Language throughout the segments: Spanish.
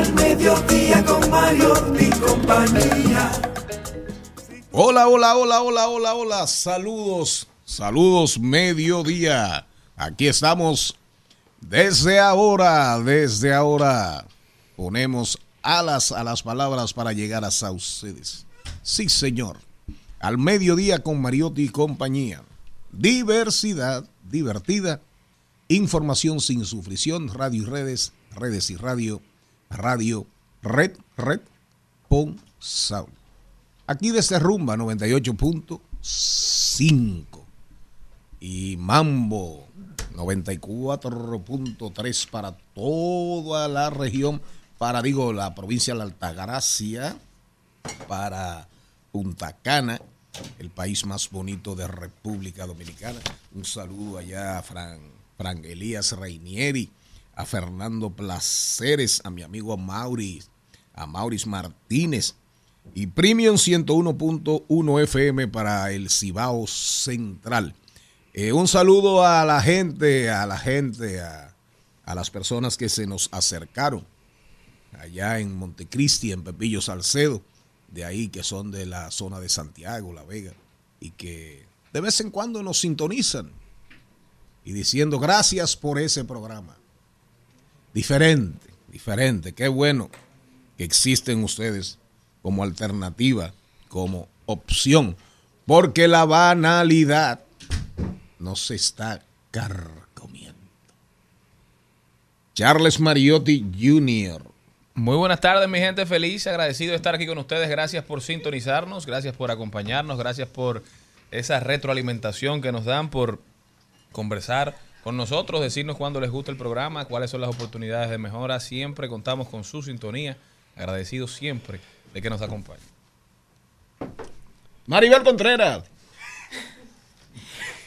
al mediodía con Mario mi compañía. Hola, hola, hola, hola, hola, hola. Saludos, saludos, mediodía. Aquí estamos desde ahora, desde ahora. Ponemos alas a las palabras para llegar hasta ustedes. Sí, señor. Al mediodía con Mariotti y compañía. Diversidad, divertida. Información sin sufrición. Radio y redes, redes y radio. Radio, red, red, pon, sound. Aquí desde Rumba 98.5 y Mambo 94.3 para toda la región, para digo la provincia de la Altagracia, para Punta Cana, el país más bonito de República Dominicana. Un saludo allá a Fran, Fran Elías Reinieri, a Fernando Placeres, a mi amigo Maurice, a Maurice Martínez, y Premium 101.1 FM para el Cibao Central. Eh, un saludo a la gente, a la gente, a, a, las personas que se nos acercaron allá en Montecristi, en Pepillo Salcedo, de ahí que son de la zona de Santiago, La Vega, y que de vez en cuando nos sintonizan y diciendo gracias por ese programa. Diferente, diferente, qué bueno que existen ustedes como alternativa, como opción, porque la banalidad no se está carcomiendo. Charles Mariotti Jr. Muy buenas tardes, mi gente feliz, agradecido de estar aquí con ustedes. Gracias por sintonizarnos, gracias por acompañarnos, gracias por esa retroalimentación que nos dan, por conversar con nosotros, decirnos cuándo les gusta el programa, cuáles son las oportunidades de mejora. Siempre contamos con su sintonía. Agradecidos siempre de que nos acompañe. Maribel Contreras.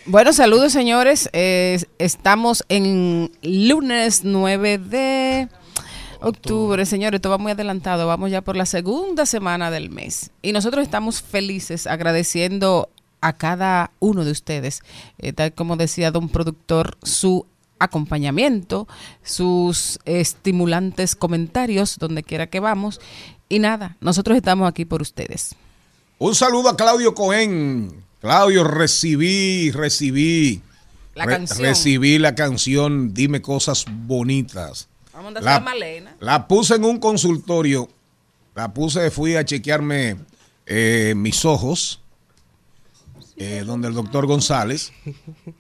Bueno, saludos señores. Eh, estamos en lunes 9 de octubre, señores. Esto va muy adelantado. Vamos ya por la segunda semana del mes. Y nosotros estamos felices agradeciendo a cada uno de ustedes, eh, tal como decía don productor, su acompañamiento, sus estimulantes comentarios, donde quiera que vamos. Y nada, nosotros estamos aquí por ustedes. Un saludo a Claudio Cohen. Claudio, recibí, recibí. La canción. Recibí la canción Dime Cosas Bonitas. Vamos a la, Malena. La puse en un consultorio. La puse, fui a chequearme eh, mis ojos, eh, donde el doctor González,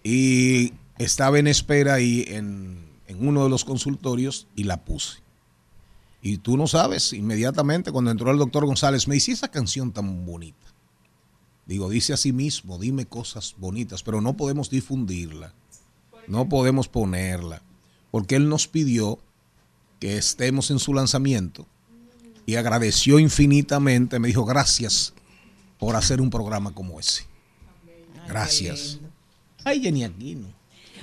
y estaba en espera ahí en, en uno de los consultorios y la puse. Y tú no sabes, inmediatamente cuando entró el doctor González, me dice esa canción tan bonita. Digo, dice a sí mismo, dime cosas bonitas, pero no podemos difundirla, no podemos ponerla, porque él nos pidió que estemos en su lanzamiento y agradeció infinitamente, me dijo, gracias por hacer un programa como ese. Gracias. Ay, Jenny Aquino.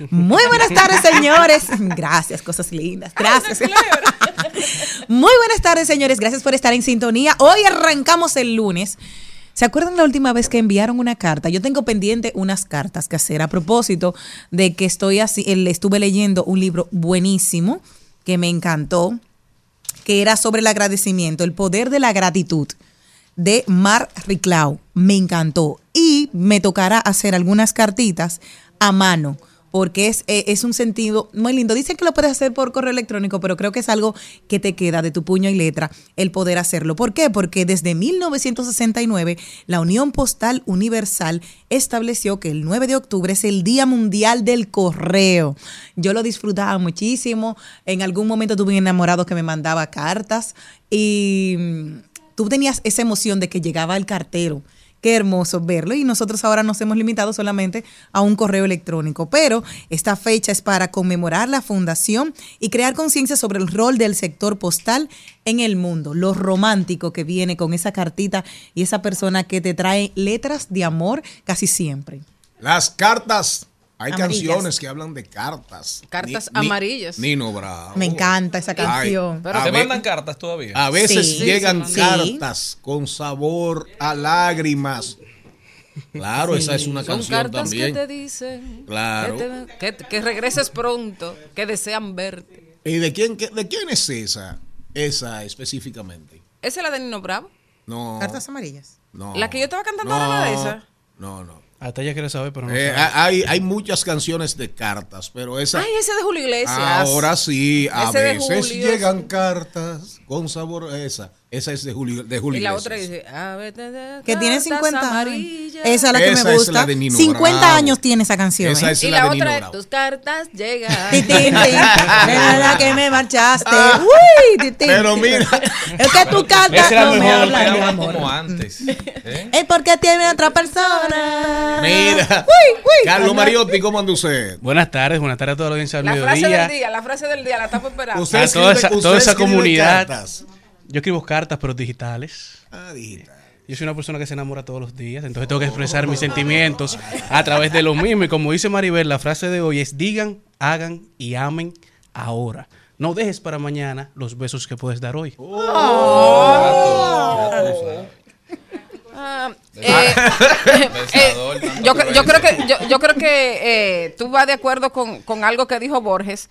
Muy buenas tardes, señores. Gracias, cosas lindas. Gracias. Muy buenas tardes, señores. Gracias por estar en sintonía. Hoy arrancamos el lunes. ¿Se acuerdan la última vez que enviaron una carta? Yo tengo pendiente unas cartas que hacer a propósito de que estoy así, estuve leyendo un libro buenísimo que me encantó, que era sobre el agradecimiento, el poder de la gratitud. De Mar Riclau. Me encantó. Y me tocará hacer algunas cartitas a mano porque es, eh, es un sentido muy lindo. Dicen que lo puedes hacer por correo electrónico, pero creo que es algo que te queda de tu puño y letra el poder hacerlo. ¿Por qué? Porque desde 1969 la Unión Postal Universal estableció que el 9 de octubre es el Día Mundial del Correo. Yo lo disfrutaba muchísimo. En algún momento tuve un enamorado que me mandaba cartas y tú tenías esa emoción de que llegaba el cartero. Qué hermoso verlo. Y nosotros ahora nos hemos limitado solamente a un correo electrónico. Pero esta fecha es para conmemorar la fundación y crear conciencia sobre el rol del sector postal en el mundo. Lo romántico que viene con esa cartita y esa persona que te trae letras de amor casi siempre. Las cartas. Hay Amarillas. canciones que hablan de cartas. Cartas Ni- ni- amarillas. Nino Bravo. Me encanta esa canción. Pero a ¿Te mandan cartas todavía? A veces Sí. llegan Sí. cartas con sabor a lágrimas. Claro, esa es una Son canción cartas también. que te dicen Claro. que, te- que- que regreses pronto, que desean verte. ¿Y de quién, de quién es esa? Esa específicamente. ¿Esa es la de Nino Bravo? No. Cartas amarillas. no. La que yo estaba cantando era la de esa. No, no. Hasta ella quiere saber, pero no Eh, sabe. hay, hay muchas canciones de cartas, pero esa. Ay, ese de Julio Iglesias. Ahora sí, a Ese de veces Julio. llegan cartas con sabor. Esa, esa es de Julio, de Julio Y la Iglesias. otra dice, a ver, Que tiene cartas 50 años. Esa es la que Esa me es gusta. la de Nino 50 Bravo. años tiene esa canción. Esa ¿eh? es Y la la de Nino otra es, Bravo. tus cartas. De verdad que me marchaste. Uy, tin, tin. Pero mira. Es que tu carta Ese era no me mejor, habla de amor. como antes. ¿eh? Es porque tiene otra persona. Mira. Uy, uy. Carlos Mariotti, ¿cómo anda usted? Buenas tardes, buenas tardes a toda la audiencia del La frase del día, la frase del día, la estamos esperando. Usted A toda esa- usted toda esa escribe comunidad. Yo escribo cartas, pero digitales. Ah, digital. Yo soy una persona que se enamora todos los días, entonces tengo que expresar mis sentimientos a través de lo mismo. Y como dice Maribel, la frase de hoy es digan, hagan y amen ahora. No dejes para mañana los besos que puedes dar hoy. Ah, eh, eh, tanto yo, yo creo que yo, yo creo que eh, tú vas de acuerdo con, con algo que dijo Borges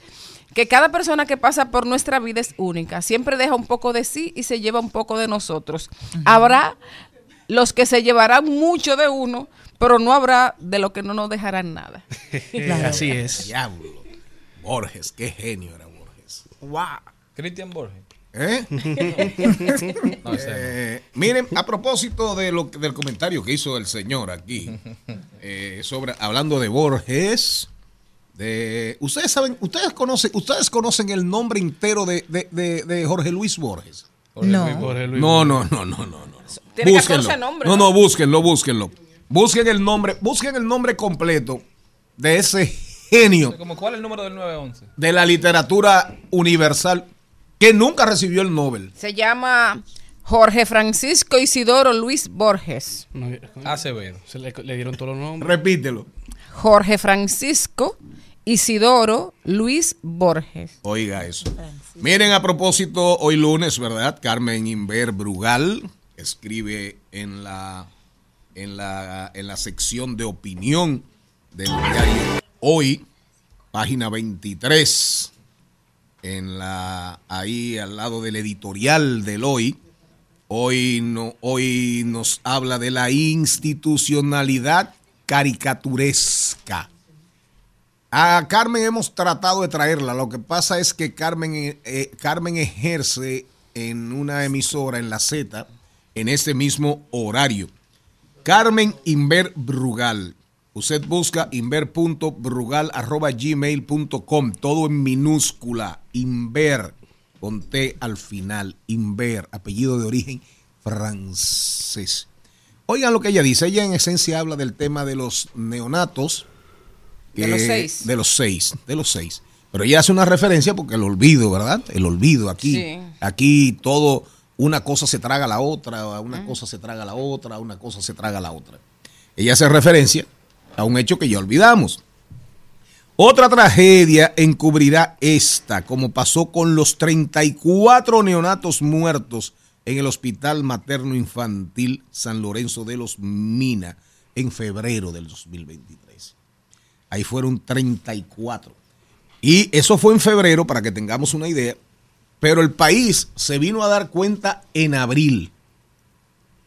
que cada persona que pasa por nuestra vida es única siempre deja un poco de sí y se lleva un poco de nosotros habrá los que se llevarán mucho de uno pero no habrá de los que no nos dejarán nada Así es. Diablo. Borges, qué genio era Borges. Wow. Cristian Borges. ¿Eh? No, ese no. Eh, miren, a propósito de lo, del comentario que hizo el señor aquí, eh, sobre hablando de Borges, de ustedes saben, ustedes conocen, ustedes conocen el nombre entero de, de- de- de Jorge Luis Borges. Jorge No. Luis Borges. Jorge Luis. No, no, no, no, no, no. Tiene Búsquenlo. 14 nombres, No, ¿no? no, búsquenlo, búsquenlo. Busquen el nombre, busquen el nombre completo de ese genio Como, ¿Cuál es el número del 911? de la literatura universal que nunca recibió el Nobel. se llama Jorge Francisco Isidoro Luis Borges Acevedo. se le, le dieron todos los nombres. Repítelo. Jorge Francisco Isidoro Luis Borges Oiga eso. Miren, a propósito, hoy lunes, ¿verdad? Carmen Inver Brugal escribe en la, en la, en la sección de opinión del diario Hoy, página 23, en la, ahí al lado del editorial del Hoy. Hoy, no, hoy nos habla de la institucionalidad caricaturesca. A Carmen hemos tratado de traerla. Lo que pasa es que Carmen, eh, Carmen ejerce en una emisora en la Z en este mismo horario. Carmen Inver Brugal. Usted busca inver.brugal.gmail.com. Todo en minúscula. Inver. Con al final. Inver. Apellido de origen francés. Oigan lo que ella dice. Ella en esencia habla del tema de los neonatos. De los seis. De los seis. De los seis. Pero ella hace una referencia porque el olvido, ¿verdad? El olvido aquí. Sí. Aquí todo, una cosa se traga a la otra, una cosa se traga a la otra, una cosa se traga a la otra. Ella hace referencia a un hecho que ya olvidamos. Otra tragedia encubrirá esta, como pasó con los 34 neonatos muertos en el Hospital Materno Infantil San Lorenzo de los Mina en febrero del 2023. Ahí fueron 34. Y eso fue en febrero, para que tengamos una idea, pero el país se vino a dar cuenta en abril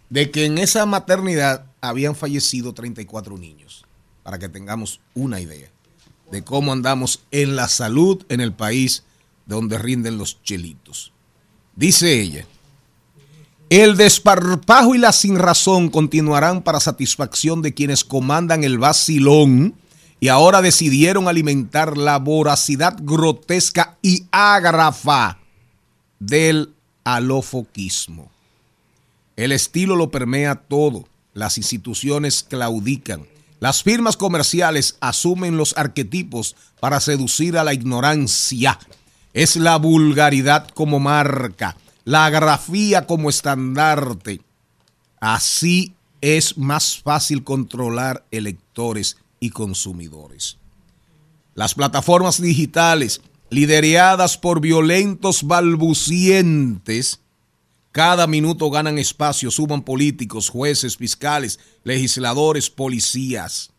de que en esa maternidad habían fallecido 34 niños, para que tengamos una idea de cómo andamos en la salud en el país donde rinden los chelitos. Dice ella, el desparpajo y la sinrazón continuarán para satisfacción de quienes comandan el vacilón y ahora decidieron alimentar la voracidad grotesca y ágrafa del alofoquismo. El estilo lo permea todo, las instituciones claudican, las firmas comerciales asumen los arquetipos para seducir a la ignorancia. Es la vulgaridad como marca, la grafía como estandarte. Así es más fácil controlar electores y consumidores. Las plataformas digitales, lideradas por violentos balbucientes, cada minuto ganan espacio, suban políticos, jueces, fiscales, legisladores, policías.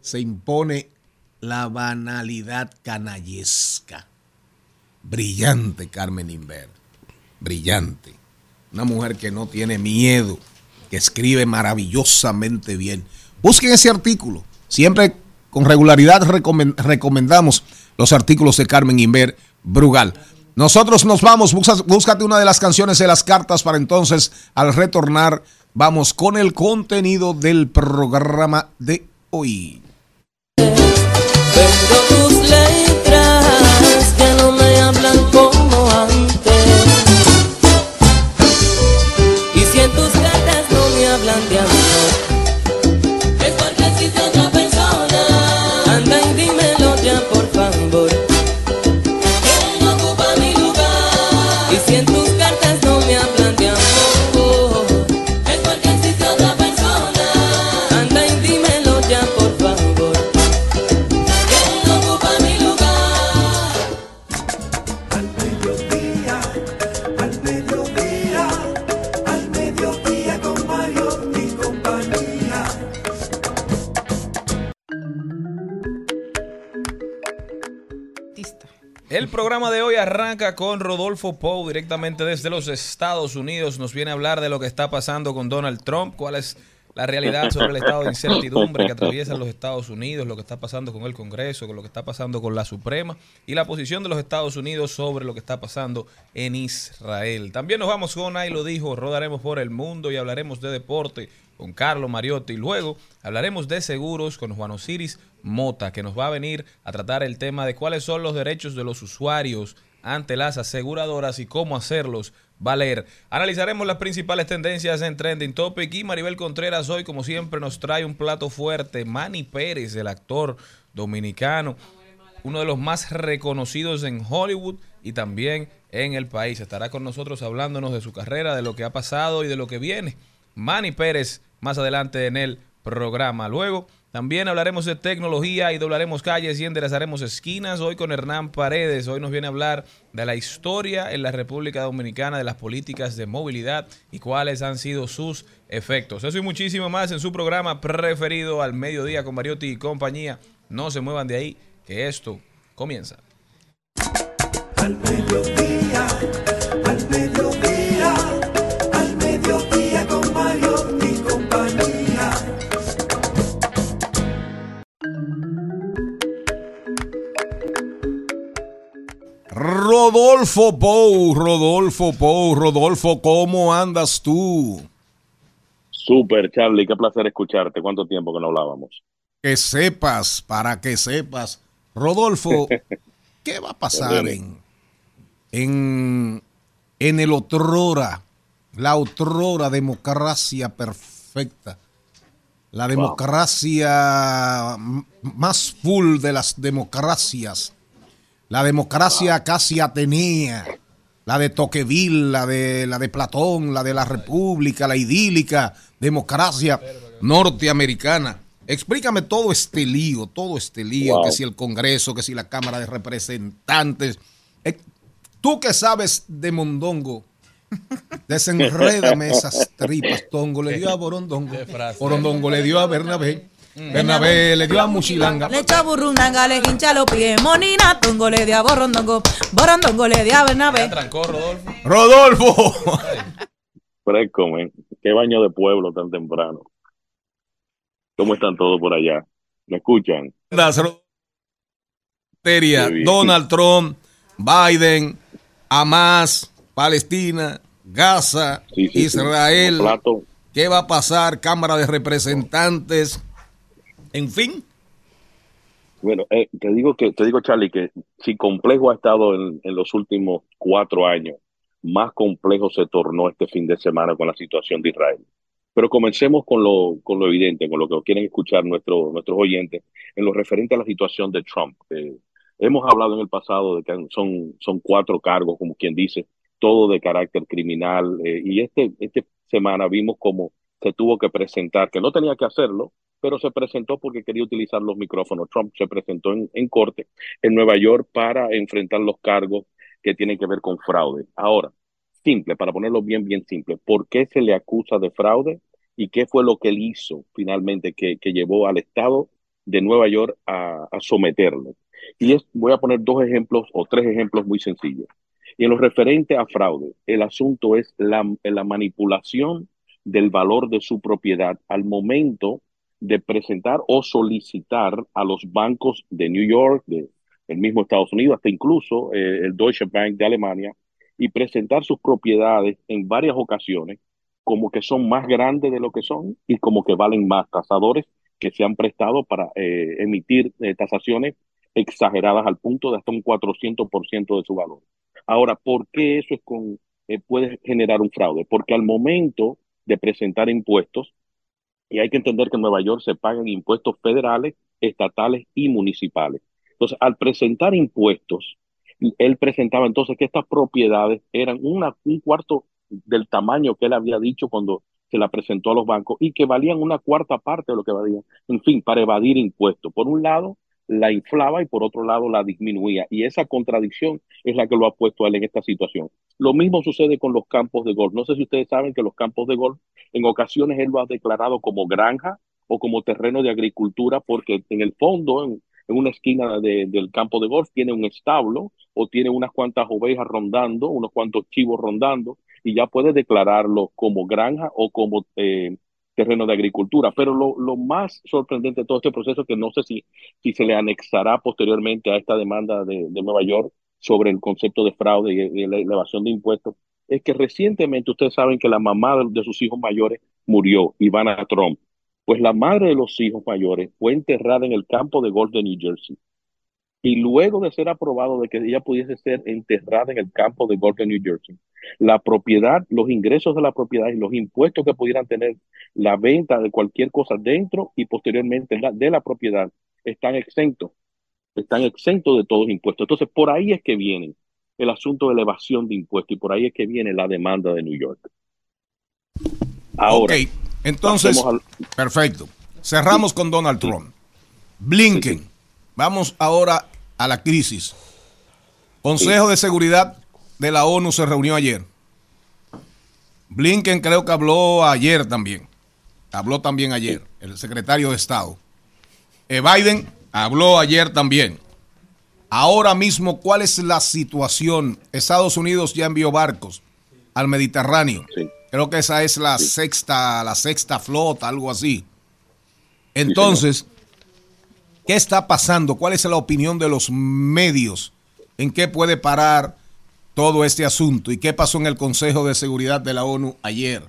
Se impone la banalidad canallesca. Brillante Carmen Inver. Brillante. Una mujer que no tiene miedo, que escribe maravillosamente bien. Busquen ese artículo. Siempre con regularidad recomendamos los artículos de Carmen Inver Brugal. Nosotros nos vamos, búscate una de las canciones de las cartas para entonces al retornar vamos con el contenido del programa de hoy. El programa de hoy arranca con Rodolfo Pou directamente desde los Estados Unidos. Nos viene a hablar de lo que está pasando con Donald Trump, cuál es la realidad sobre el estado de incertidumbre que atraviesan los Estados Unidos, lo que está pasando con el Congreso, con lo que está pasando con la Suprema y la posición de los Estados Unidos sobre lo que está pasando en Israel. También nos vamos con Ahí lo dijo, rodaremos por el mundo y hablaremos de deporte con Carlos Mariotti luego hablaremos de seguros con Juan Osiris Mota, que nos va a venir a tratar el tema de cuáles son los derechos de los usuarios ante las aseguradoras y cómo hacerlos valer. Analizaremos las principales tendencias en Trending Topic y Maribel Contreras hoy, como siempre, nos trae un plato fuerte. Manny Pérez, el actor dominicano, uno de los más reconocidos en Hollywood y también en el país. Estará con nosotros hablándonos de su carrera, de lo que ha pasado y de lo que viene. Manny Pérez más adelante en el programa. Luego también hablaremos de tecnología y doblaremos calles y enderezaremos esquinas. Hoy con Hernán Paredes. Hoy nos viene a hablar de la historia en la República Dominicana de las políticas de movilidad y cuáles han sido sus efectos. Eso y muchísimo más en su programa preferido al mediodía con Mariotti y compañía. No se muevan de ahí, que esto comienza. Rodolfo Pou, Rodolfo Pou, Rodolfo, ¿cómo andas tú? Súper, Charlie, qué placer escucharte. ¿Cuánto tiempo que no hablábamos? Que sepas, para que sepas. Rodolfo, ¿qué va a pasar en, en, en el otrora, la otrora democracia perfecta? La democracia más full de las democracias. La democracia casi atenea. La de Tocqueville, la de, la de Platón, la de la República, la idílica democracia norteamericana. Explícame todo este lío, todo este lío, Wow. que si el Congreso, que si la Cámara de Representantes. Eh, Tú que sabes de Mondongo, desenrédame esas tripas. Tongo le dio a Borondongo. Borondongo le dio a Bernabé. Bernabé le dio a Muchilanga. Le echó burrundanga, le hincha los pies, monina, tongo le dio a borrondongo, borondongo le dio a Bernabé. trancó Rodolfo. Rodolfo. Fresco, men. Qué baño de pueblo tan temprano. ¿Cómo están todos por allá? ¿Me escuchan? Donald Trump, Biden, Hamas, Palestina, Gaza, Sí, sí, sí. Israel. Platos. ¿Qué va a pasar? Cámara de Representantes. En fin, Bueno, eh, te digo que, te digo, Charlie, que si complejo ha estado en, los últimos cuatro años, más complejo se tornó este fin de semana con la situación de Israel. Pero comencemos con lo, con lo evidente, con lo que quieren escuchar nuestro- nuestros oyentes, en lo referente a la situación de Trump. Eh, hemos hablado en el pasado de que son, son cuatro cargos, como quien dice, todo de carácter criminal, eh, y este, esta semana vimos cómo se tuvo que presentar, que no tenía que hacerlo, pero se presentó porque quería utilizar los micrófonos. Trump se presentó en, en corte en Nueva York para enfrentar los cargos que tienen que ver con fraude. Ahora, simple, para ponerlo bien, bien simple, ¿por qué se le acusa de fraude y qué fue lo que él hizo finalmente que, que llevó al Estado de Nueva York a, someterlo? Y es, voy a poner dos ejemplos o tres ejemplos muy sencillos. Y en lo referente a fraude, el asunto es la, la manipulación del valor de su propiedad al momento de presentar o solicitar a los bancos de New York, de el mismo Estados Unidos, hasta incluso eh, el Deutsche Bank de Alemania, y presentar sus propiedades en varias ocasiones como que son más grandes de lo que son y como que valen más tasadores que se han prestado para eh, emitir eh, tasaciones exageradas al punto de hasta un 400% de su valor. Ahora, ¿por qué eso es con, eh, puede generar un fraude? Porque al momento de presentar impuestos, y hay que entender que en Nueva York se pagan impuestos federales, estatales y municipales. Entonces, al presentar impuestos, él presentaba entonces que estas propiedades eran una, un cuarto del tamaño que él había dicho cuando se la presentó a los bancos y que valían una cuarta parte de lo que valían. En fin, para evadir impuestos. Por un lado, la inflaba y por otro lado la disminuía. Y esa contradicción es la que lo ha puesto él en esta situación. Lo mismo sucede con los campos de golf. No sé si ustedes saben que los campos de golf, en ocasiones él lo ha declarado como granja o como terreno de agricultura, porque en el fondo, en, una esquina de, del campo de golf, tiene un establo o tiene unas cuantas ovejas rondando, unos cuantos chivos rondando, y ya puede declararlo como granja o como eh, terreno de agricultura. Pero lo, más sorprendente de todo este proceso, que no sé si, si se le anexará posteriormente a esta demanda de, de Nueva York sobre el concepto de fraude y, la elevación de impuestos, es que recientemente ustedes saben que la mamá de, sus hijos mayores murió, Ivana Trump. Pues la madre de los hijos mayores fue enterrada en el campo de golf de New Jersey. Y luego de ser aprobado de que ella pudiese ser enterrada en el campo de golf de New Jersey, la propiedad, los ingresos de la propiedad y los impuestos que pudieran tener la venta de cualquier cosa dentro y posteriormente de la propiedad están exentos, están exentos de todos los impuestos. Entonces, por ahí es que viene el asunto de elevación de impuestos y por ahí es que viene la demanda de New York. Ahora, ok, entonces, al... perfecto. Cerramos con Donald Trump. Blinken. Vamos ahora a la crisis. Consejo de Seguridad de la ONU se reunió ayer. Blinken creo que habló ayer también. Habló también ayer, el secretario de Estado. Eh, Biden habló ayer también. Ahora mismo, ¿cuál es la situación? Estados Unidos ya envió barcos al Mediterráneo. Sí. Creo que esa es la sí. sexta, la sexta flota, algo así. Entonces, ¿qué está pasando? ¿Cuál es la opinión de los medios? ¿En qué puede parar todo este asunto? ¿Y qué pasó en el Consejo de Seguridad de la ONU ayer?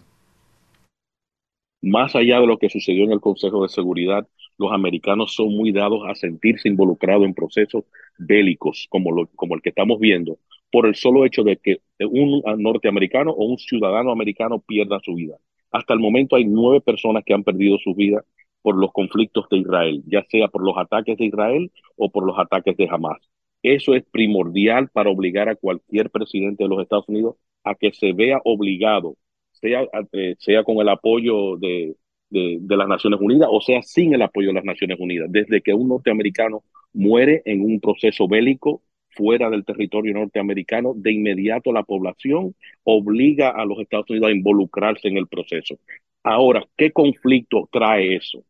Más allá de lo que sucedió en el Consejo de Seguridad, los americanos son muy dados a sentirse involucrados en procesos bélicos como, lo, el que estamos viendo, por el solo hecho de que un norteamericano o un ciudadano americano pierda su vida. Hasta el momento hay nueve personas que han perdido su vida por los conflictos de Israel, ya sea por los ataques de Israel o por los ataques de Hamas. Eso es primordial para obligar a cualquier presidente de los Estados Unidos a que se vea obligado, sea, eh, sea con el apoyo de, de, las Naciones Unidas o sea sin el apoyo de las Naciones Unidas. Desde que un norteamericano muere en un proceso bélico fuera del territorio norteamericano, de inmediato la población obliga a los Estados Unidos a involucrarse en el proceso. Ahora, ¿qué conflicto trae eso?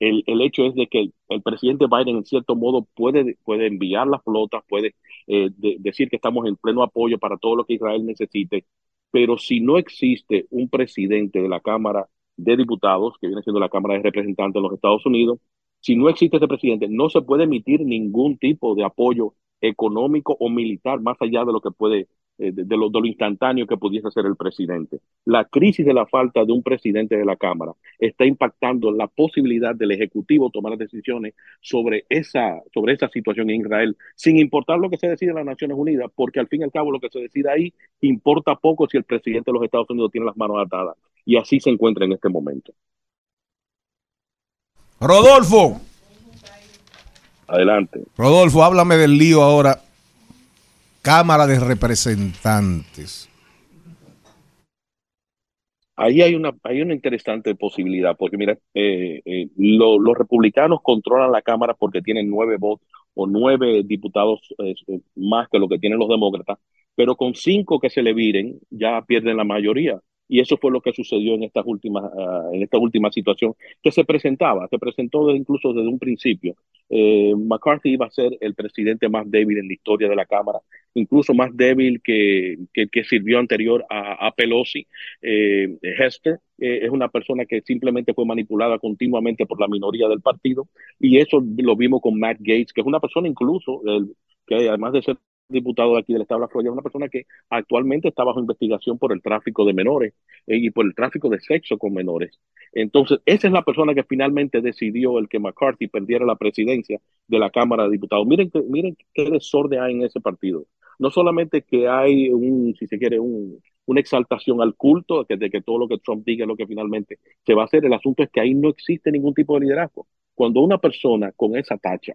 El, el hecho es de que el, presidente Biden, en cierto modo, puede, puede enviar las flotas, puede eh, de, decir que estamos en pleno apoyo para todo lo que Israel necesite, pero si no existe un presidente de la Cámara de Diputados, que viene siendo la Cámara de Representantes de los Estados Unidos, si no existe ese presidente, no se puede emitir ningún tipo de apoyo económico o militar más allá de lo que puede, eh, de, lo, de lo instantáneo que pudiese ser el presidente. La crisis de la falta de un presidente de la Cámara está impactando la posibilidad del Ejecutivo tomar decisiones sobre esa, sobre esa situación en Israel, sin importar lo que se decida en las Naciones Unidas, porque al fin y al cabo lo que se decida ahí importa poco si el presidente de los Estados Unidos tiene las manos atadas. Y así se encuentra en este momento. Rodolfo, Adelante. Rodolfo, háblame del lío ahora. Cámara de Representantes. Ahí hay una, hay una interesante posibilidad, porque mira, eh, eh, lo- los republicanos controlan la Cámara porque tienen nueve votos o nueve diputados eh, más que lo que tienen los demócratas, pero con cinco que se le viren ya pierden la mayoría. Y eso fue lo que sucedió en estas últimas, ah, en esta última situación que se presentaba, se presentó de- incluso desde un principio. Eh, McCarthy iba a ser el presidente más débil en la historia de la Cámara, incluso más débil que, que, que sirvió anterior a, Pelosi. Eh, Hester eh, es una persona que simplemente fue manipulada continuamente por la minoría del partido y eso lo vimos con Matt Gates, que es una persona incluso que además de ser diputado de aquí del estado de la Florida, una persona que actualmente está bajo investigación por el tráfico de menores eh, y por el tráfico de sexo con menores. Entonces, esa es la persona que finalmente decidió el que McCarthy perdiera la presidencia de la Cámara de Diputados. Miren, que- miren qué desorden hay en ese partido. No solamente que hay un, si se quiere, un, una exaltación al culto que, de que todo lo que Trump diga es lo que finalmente se va a hacer. El asunto es que ahí no existe ningún tipo de liderazgo. Cuando una persona con esa tacha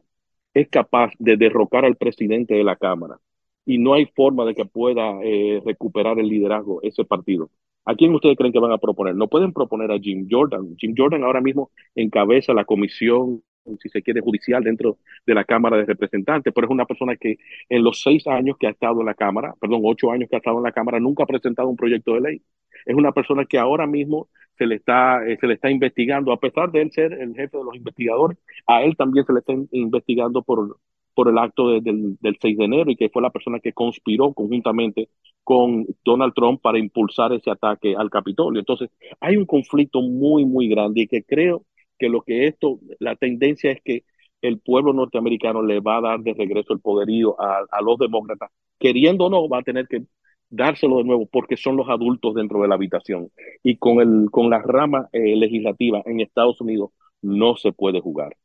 es capaz de derrocar al presidente de la Cámara y no hay forma de que pueda eh, recuperar el liderazgo ese partido. ¿A quién ustedes creen que van a proponer? No pueden proponer a Jim Jordan. Jim Jordan ahora mismo encabeza la comisión, si se quiere, judicial dentro de la Cámara de Representantes, pero es una persona que en los seis años que ha estado en la Cámara, perdón, ocho años que ha estado en la Cámara, nunca ha presentado un proyecto de ley. Es una persona que ahora mismo se le está, eh, se le está investigando, a pesar de él ser el jefe de los investigadores, a él también se le está in- investigando por, por el acto de- del, del 6 de enero y que fue la persona que conspiró conjuntamente con Donald Trump para impulsar ese ataque al Capitolio. Entonces, hay un conflicto muy, muy grande y que creo que lo que esto, la tendencia es que el pueblo norteamericano le va a dar de regreso el poderío a, a los demócratas. Queriendo o no, va a tener que dárselo de nuevo porque son los adultos dentro de la habitación. Y con, el, con la rama eh, legislativa en Estados Unidos no se puede jugar.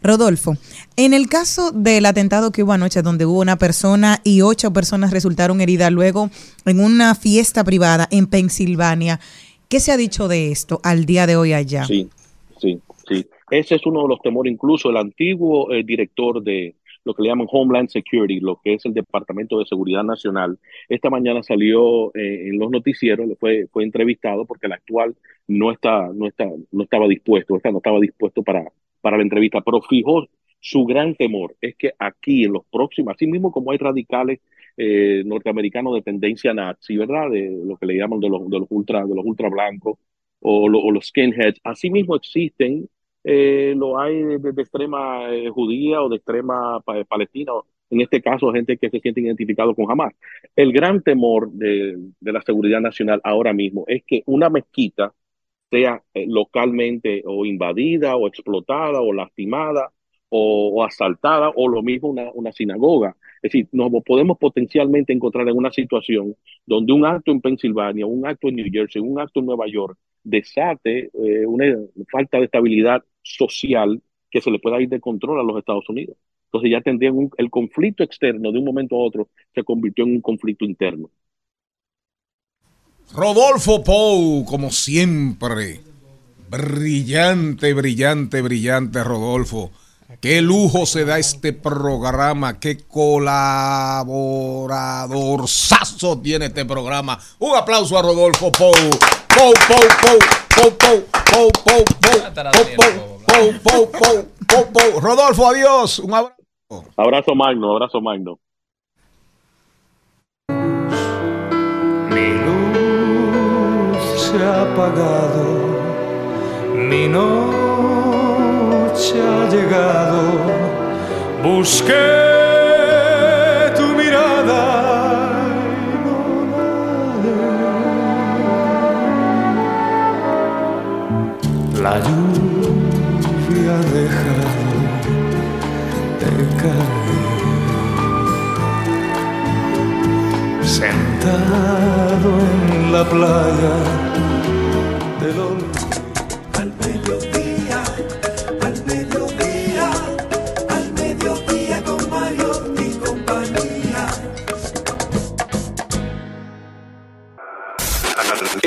Rodolfo, en el caso del atentado que hubo anoche, donde hubo una persona y ocho personas resultaron heridas luego en una fiesta privada en Pensilvania, ¿qué se ha dicho de esto al día de hoy allá? Sí, sí, sí. Ese es uno de los temores, incluso el antiguo eh, director de lo que le llaman Homeland Security, lo que es el Departamento de Seguridad Nacional, esta mañana salió eh, en los noticieros, fue, fue entrevistado porque el actual no, está, no, está, no estaba dispuesto, no estaba dispuesto para, para la entrevista, pero fijó su gran temor es que aquí en los próximos, así mismo como hay radicales eh, norteamericanos de tendencia nazi, ¿verdad? De lo que le llaman de los, de los ultra, de los ultra blancos o, lo- o los skinheads, así mismo existen, eh, lo hay de, extrema eh, judía o de extrema pa- palestina, o en este caso gente que se siente identificado con Hamas. El gran temor de, la seguridad nacional ahora mismo es que una mezquita sea eh, localmente o invadida o explotada o lastimada o, asaltada o lo mismo una, una sinagoga. Es decir, nos podemos potencialmente encontrar en una situación donde un acto en Pensilvania, un acto en New Jersey, un acto en Nueva York desate eh, una falta de estabilidad social que se le pueda ir de control a los Estados Unidos. Entonces ya tendrían un- el conflicto externo de un momento a otro se convirtió en un conflicto interno. Rodolfo Pou, como siempre. Brillante, brillante, brillante, Rodolfo. Qué lujo se da este programa, qué colaboradorzazo tiene este programa. Un aplauso a Rodolfo Pou. Pou, Pou, Pou, Pou, Pou, Pou, Pou, Pou, Pou, Pou, Pou, Pou, Pou, Pou. Rodolfo, adiós. Un abrazo. Abrazo magno, abrazo magno. Mi luz se ha apagado, mi noche noche ha llegado, busqué tu mirada. la, la lluvia ha dejado de caer. Sentado en la playa del olvido.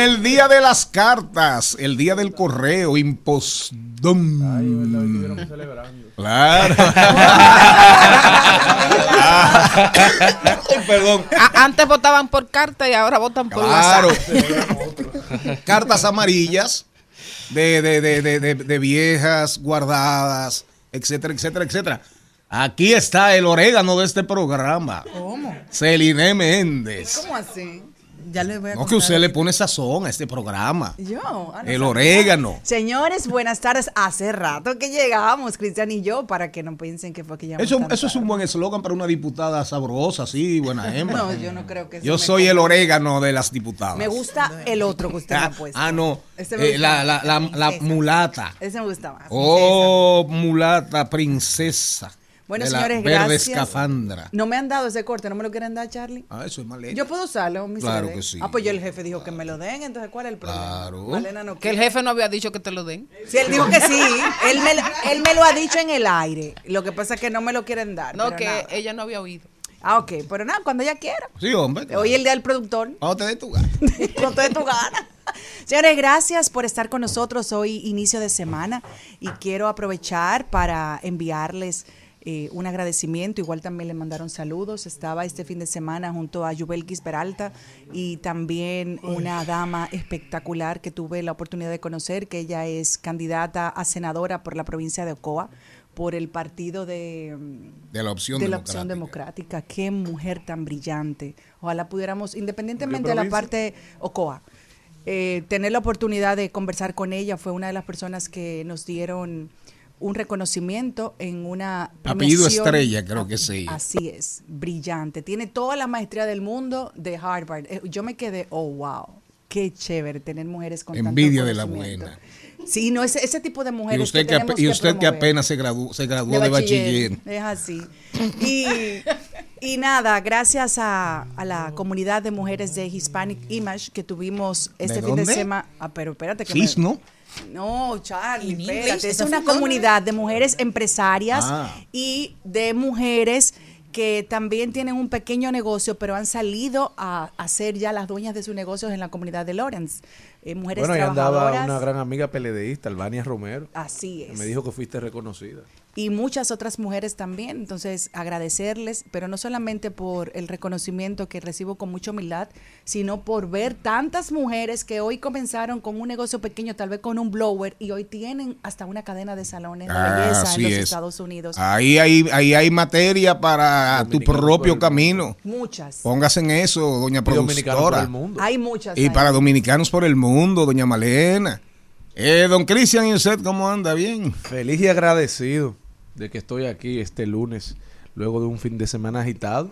En el día de las cartas, el día del correo, impostón. Claro. Ay, perdón. A- antes votaban por carta y ahora votan por Claro. WhatsApp. Cartas amarillas de, de, de, de, de- de viejas guardadas, etcétera, etcétera, etcétera. Aquí está el orégano de este programa. ¿Cómo? Celine Méndez. ¿Cómo así? Ya le voy a No, que usted le pone sazón a este programa. Yo. ah, no El orégano. Señores, buenas tardes. Hace rato que llegamos, Cristian y yo, para que no piensen que fue que llegamos. Eso, eso es un buen eslogan para una diputada sabrosa, sí, buena hembra. No, yo no creo que eso Yo soy el orégano de las diputadas. Me gusta el otro que usted me Ah, ha puesto. ah, no. Ese me Eh, la, la, la, mulata. Ese me gusta más. Oh, mulata, princesa. Bueno, de la señores, verde gracias. escafandra. No me han dado ese corte, ¿no me lo quieren dar, Charlie? Ah, eso es Malena. Yo puedo usarlo, mi Claro CD? que sí. Ah, pues yo el jefe dijo que me lo den, entonces ¿cuál es el problema? Claro. Malena no Que el jefe no había dicho que te lo den. Sí, él dijo que sí. Él me, él me lo ha dicho en el aire. Lo que pasa es que no me lo quieren dar. No, que nada. ella no había oído. Ah, ok. Pero nada, cuando ella quiera. Sí, hombre. Hoy es el día del productor. Cuando te dé tu gana. Cuando te dé tu gana. Señores, gracias por estar con nosotros hoy, inicio de semana. Y quiero aprovechar para enviarles eh, un agradecimiento. Igual también le mandaron saludos. Estaba este fin de semana junto a Yubelkis Peralta y también una dama espectacular que tuve la oportunidad de conocer, que ella es candidata a senadora por la provincia de Ocoa por el partido de, mm, De la opción de la democrática. opción democrática. Qué mujer tan brillante. Ojalá pudiéramos, independientemente de la parte Ocoa, eh, tener la oportunidad de conversar con ella. Fue una de las personas que nos dieron un reconocimiento en una Apellido. Estrella, creo que sí. Así es, brillante. Tiene toda la maestría del mundo de Harvard. Eh, Yo me quedé, oh, wow, qué chévere tener mujeres con tanto Envidia de la buena. Sí, no, ese, ese tipo de Y mujeres usted, que, y usted que apenas se graduó, se graduó de, bachiller. Es así. Y, y nada, gracias a, a la comunidad de mujeres de Hispanic Image que tuvimos este ¿De fin de semana. Ah, pero espérate que me- ¿no? No, Charlie, espérate. Es ¿eso una comunidad de mujeres empresarias Ah. y de mujeres que también tienen un pequeño negocio, pero han salido a, a ser ya las dueñas de sus negocios en la comunidad de Lawrence. Eh, mujeres Bueno, ahí andaba trabajadoras. una gran amiga peledeísta, Albania Romero. Así que es. Me dijo que fuiste reconocida. Y muchas otras mujeres también. Entonces, agradecerles, pero no solamente por el reconocimiento que recibo con mucha humildad, sino por ver tantas mujeres que hoy comenzaron con un negocio pequeño, tal vez con un blower, y hoy tienen hasta una cadena de salones de Ah, belleza en los es. Estados Unidos. Ahí hay, ahí hay materia para tu propio camino. Muchas. Póngase en eso, doña dominicanos por productora. el mundo. Hay muchas. Y ahí. para dominicanos por el mundo, doña Malena. Eh, don Cristian, ¿y usted cómo anda? Bien. Feliz y agradecido de que estoy aquí este lunes, luego de un fin de semana agitado.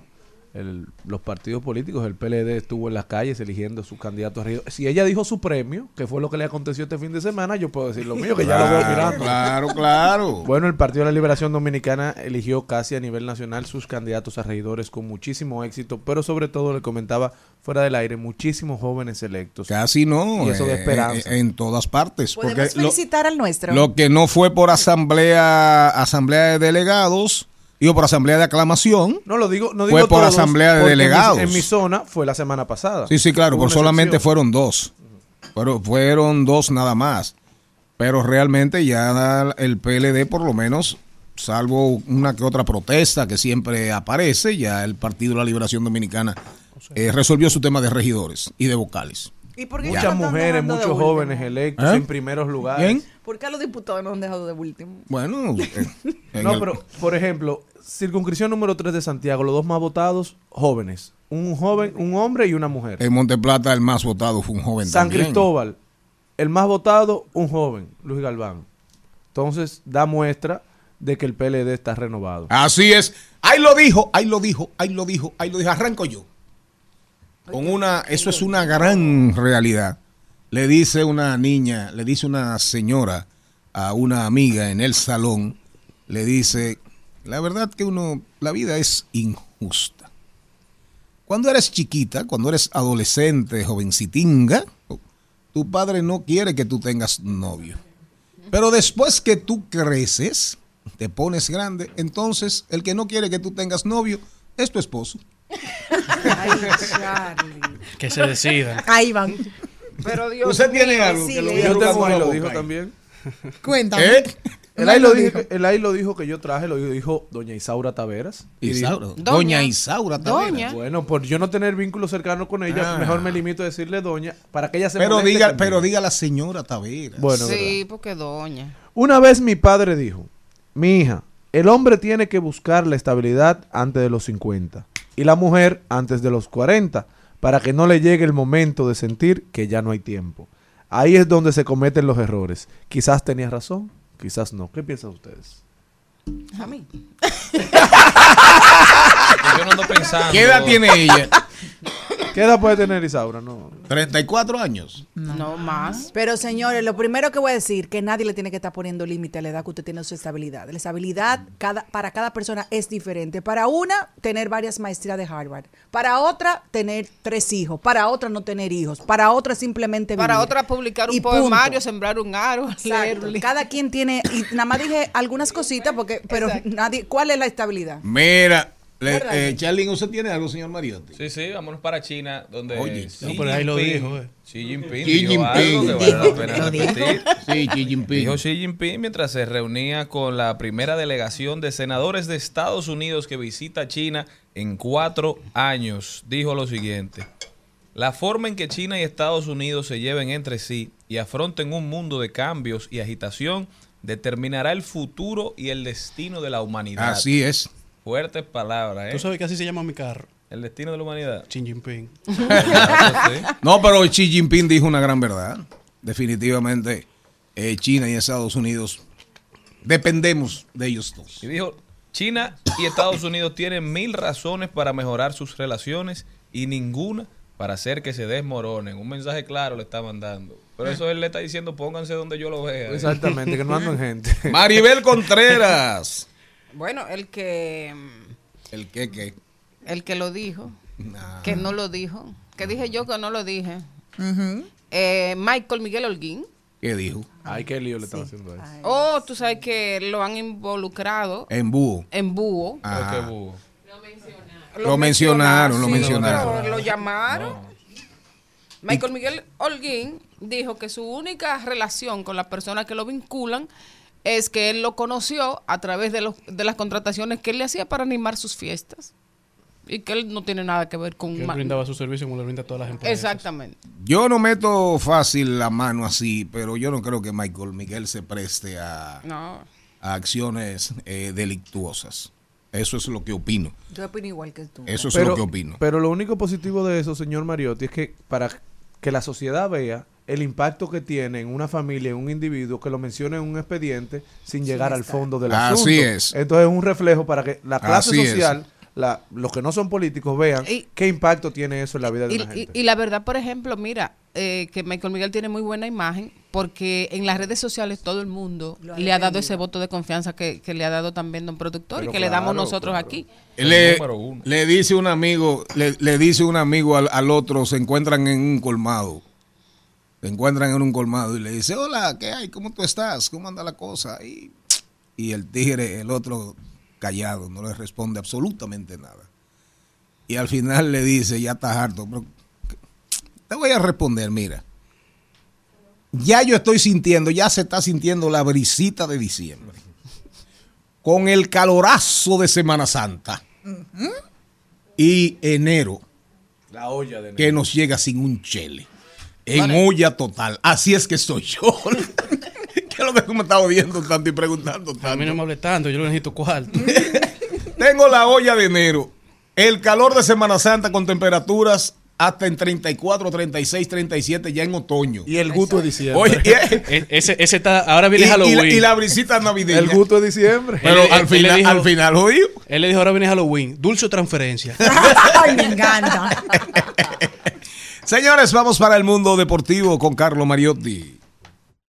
El- los partidos políticos, el PLD estuvo en las calles eligiendo sus candidatos a. Si ella dijo su premio, que fue lo que le aconteció este fin de semana, yo puedo decir lo mío, que ya lo veo Claro, mirando. claro, claro. Bueno, el Partido de la Liberación Dominicana eligió casi a nivel nacional sus candidatos a regidores con muchísimo éxito, pero sobre todo le comentaba fuera del aire, muchísimos jóvenes electos. Casi no. Y eso de eh, esperanza. eh, en todas partes. Podemos Porque lo, felicitar al nuestro. lo que no fue por asamblea, asamblea de delegados, digo por asamblea de aclamación. No lo digo, no Fue digo por todos, asamblea de porque en mi- delegados. En mi, zona fue la semana pasada. Sí, sí, claro, pero solamente excepción. fueron dos. Pero fueron dos nada más. Pero realmente ya el PLD, por lo menos, salvo una que otra protesta que siempre aparece, ya el Partido de la Liberación Dominicana eh, resolvió su tema de regidores y de vocales. ¿Y por qué Muchas mujeres, muchos jóvenes electos ¿Eh? en primeros lugares. ¿Quién? ¿Por qué a los diputados no han dejado de último? Bueno, eh, en No, el- pero, por ejemplo, circunscripción número 3 de Santiago, los dos más votados, jóvenes. Un joven, un hombre y una mujer. En Monteplata el más votado fue un joven San también. Cristóbal, el más votado, un joven, Luis Galván. Entonces, da muestra de que el PLD está renovado. Así es. Ahí lo dijo, ahí lo dijo, ahí lo dijo, ahí lo dijo. Arranco yo. Con una, eso es una gran realidad. Le dice una niña, le dice una señora a una amiga en el salón, le dice, la verdad que uno, la vida es injusta. Cuando eres chiquita, cuando eres adolescente, jovencitinga, tu padre no quiere que tú tengas novio. Pero después que tú creces, te pones grande, entonces el que no quiere que tú tengas novio es tu esposo. Que se decidan. Ahí van. Pero Dios ¿Usted tiene algo que lo Yo tengo ahí, lo dijo también. Cuéntame. ¿Eh? El ahí, lo dijo, el ahí lo dijo que yo traje, lo dijo doña Isaura Taveras. Y Isaura. Doña Isaura Taveras. Doña. Bueno, por yo no tener vínculo cercano con ella, Ah. mejor me limito a decirle doña para que ella se Pero diga, conmigo. pero diga la señora Taveras. Bueno, Sí, porque doña. Una vez mi padre dijo, mi hija, el hombre tiene que buscar la estabilidad antes de los 50 y la mujer antes de los 40 para que no le llegue el momento de sentir que ya no hay tiempo. Ahí es donde se cometen los errores. Quizás tenía razón, quizás no. ¿Qué piensan ustedes? A mí. Yo no ando pensando. ¿Qué edad tiene ella? ¿Qué edad puede tener Isaura? No. 34 años. No, más. Pero señores, lo primero que voy a decir, que nadie le tiene que estar poniendo límite a la edad que usted tiene su estabilidad. La estabilidad cada, para cada persona es diferente. Para una, tener varias maestrías de Harvard. Para otra, tener tres hijos. Para otra, no tener hijos. Para otra, simplemente Para vivir. otra publicar un Y poemario, punto. sembrar un aro, libro. Cada quien tiene, y nada más dije algunas cositas, porque, pero nadie, ¿cuál es la estabilidad? Mira, le- eh, Charlene, ¿usted tiene algo, señor Mariotti? Sí, sí, vámonos para China, donde Oye, Xi no, pero ahí lo dijo, eh. Xi Jinping Xi dijo algo Jinping. que vale la pena Lo dijo. repetir. Sí, Xi Jinping. Dijo Xi Jinping mientras se reunía con la primera delegación de senadores de Estados Unidos que visita China en cuatro años. Dijo lo siguiente. La forma en que China y Estados Unidos se lleven entre sí y afronten un mundo de cambios y agitación determinará el futuro y el destino de la humanidad. Así es. Fuertes palabras, ¿eh? ¿Tú sabes que así se llama mi carro? El destino de la humanidad. Xi Jinping. No, pero Xi Jinping dijo una gran verdad. Definitivamente, eh, China y Estados Unidos dependemos de ellos dos. Y dijo, China y Estados Unidos tienen mil razones para mejorar sus relaciones y ninguna para hacer que se desmoronen. Un mensaje claro le está mandando. Pero eso él le está diciendo, pónganse donde yo lo vea. ¿eh? Exactamente, que no ando en gente. Maribel Contreras. Bueno, el que mm, ¿El qué qué? el que lo dijo, Nah. que no lo dijo, que dije yo que no lo dije. Eh, Michael Miguel Holguín. ¿Qué dijo? Ay, qué lío le estaba haciendo eso. Oh, tú sabes que lo han involucrado En búho. en búho. Pero qué búho. Lo mencionaron, lo sí, mencionaron. pero lo llamaron. Michael Miguel Holguín dijo que su única relación con las personas que lo vinculan es que él lo conoció a través de, los, de las contrataciones que él le hacía para animar sus fiestas. Y que él no tiene nada que ver con... Que él brindaba su servicio como lo brinda a todas las empresas. Exactamente. Yo no meto fácil la mano así, pero yo no creo que Michael Miguel se preste a, No. a acciones eh, delictuosas. Eso es lo que opino. Yo opino igual que tú. Eso es pero, lo que opino. Pero lo único positivo de eso, señor Mariotti, es que para que la sociedad vea el impacto que tiene en una familia, en un individuo, que lo mencione en un expediente sin llegar al fondo del Así asunto. es. Entonces es un reflejo para que la clase Así es. La, los que no son políticos, vean Y- qué impacto tiene eso en la vida de Y, la y- gente. y la verdad, por ejemplo, mira, eh, que Michael Miguel tiene muy buena imagen porque en las redes sociales todo el mundo Lo le ha dado ese voto de confianza que, que le ha dado también Don Productor Pero y que le damos nosotros claro. aquí. Le, le dice un amigo, le, le dice un amigo al, al otro, se encuentran en un colmado. Se encuentran en un colmado y le dice, hola, ¿qué hay? ¿Cómo tú estás? ¿Cómo anda la cosa? Y, y el tigre, el otro callado, no le responde absolutamente nada. Y al final le dice, ya estás harto, pero te voy a responder, mira. Ya yo estoy sintiendo, ya se está sintiendo la brisita de diciembre. Con el calorazo de Semana Santa. Y enero, La olla de que nos llega sin un chele. En olla total. Así es que soy yo. ¿Qué es lo que tú me estás oyendo tanto y preguntando A mí no tanto? me hable tanto, yo lo necesito cuarto. Tengo la olla de enero. El calor de Semana Santa con temperaturas hasta en 34, 36, 37 ya en otoño. Y el gusto de diciembre. Oye, E- ese, ese está, ahora viene y, y la, Halloween. y la brisita navideña. El gusto de diciembre. Pero Él- al, él final, dijo- al final jodido. Él le dijo, ahora viene Halloween. Dulce o transferencia. Ay, me encanta. Señores, vamos para el mundo deportivo con Carlo Mariotti.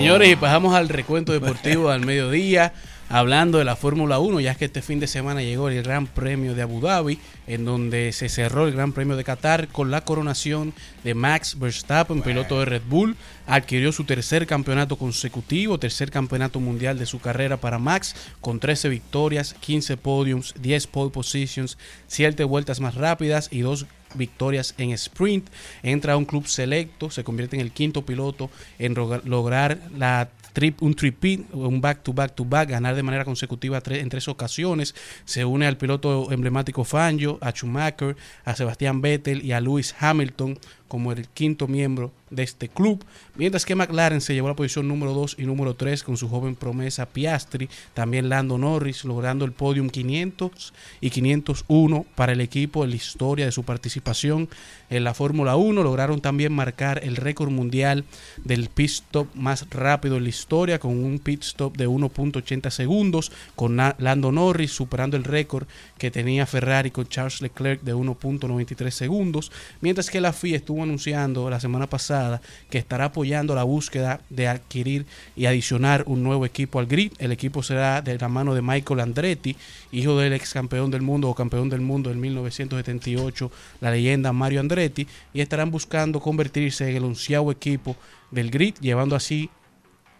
Señores, y pasamos al recuento deportivo al mediodía, hablando de la Fórmula 1, ya que este fin de semana llegó el Gran Premio de Abu Dhabi, en donde se cerró el Gran Premio de Qatar con la coronación de Max Verstappen, piloto de Red Bull, adquirió su tercer campeonato consecutivo, tercer campeonato mundial de su carrera para Max, con 13 victorias, 15 podiums, 10 pole positions, 7 vueltas más rápidas y 2 victorias en sprint, entra a un club selecto, se convierte en el quinto piloto en lograr la trip, un tripit, un back to back to back, ganar de manera consecutiva en tres ocasiones, se une al piloto emblemático Fangio, a Schumacher, a Sebastián Vettel y a Lewis Hamilton como el quinto miembro de este club, mientras que McLaren se llevó la posición número 2 y número 3 con su joven promesa Piastri, también Lando Norris logrando el podium 500 y 501 para el equipo en la historia de su participación en la Fórmula 1, lograron también marcar el récord mundial del pit stop más rápido en la historia con un pit stop de 1.80 segundos, con Lando Norris superando el récord que tenía Ferrari con Charles Leclerc de 1.93 segundos, mientras que la FIA estuvo anunciando la semana pasada que estará apoyando la búsqueda de adquirir y adicionar un nuevo equipo al grid. El equipo será de la mano de Michael Andretti, hijo del ex campeón del mundo o campeón del mundo en 1978, la leyenda Mario Andretti, y estarán buscando convertirse en el onceavo equipo del grid, llevando así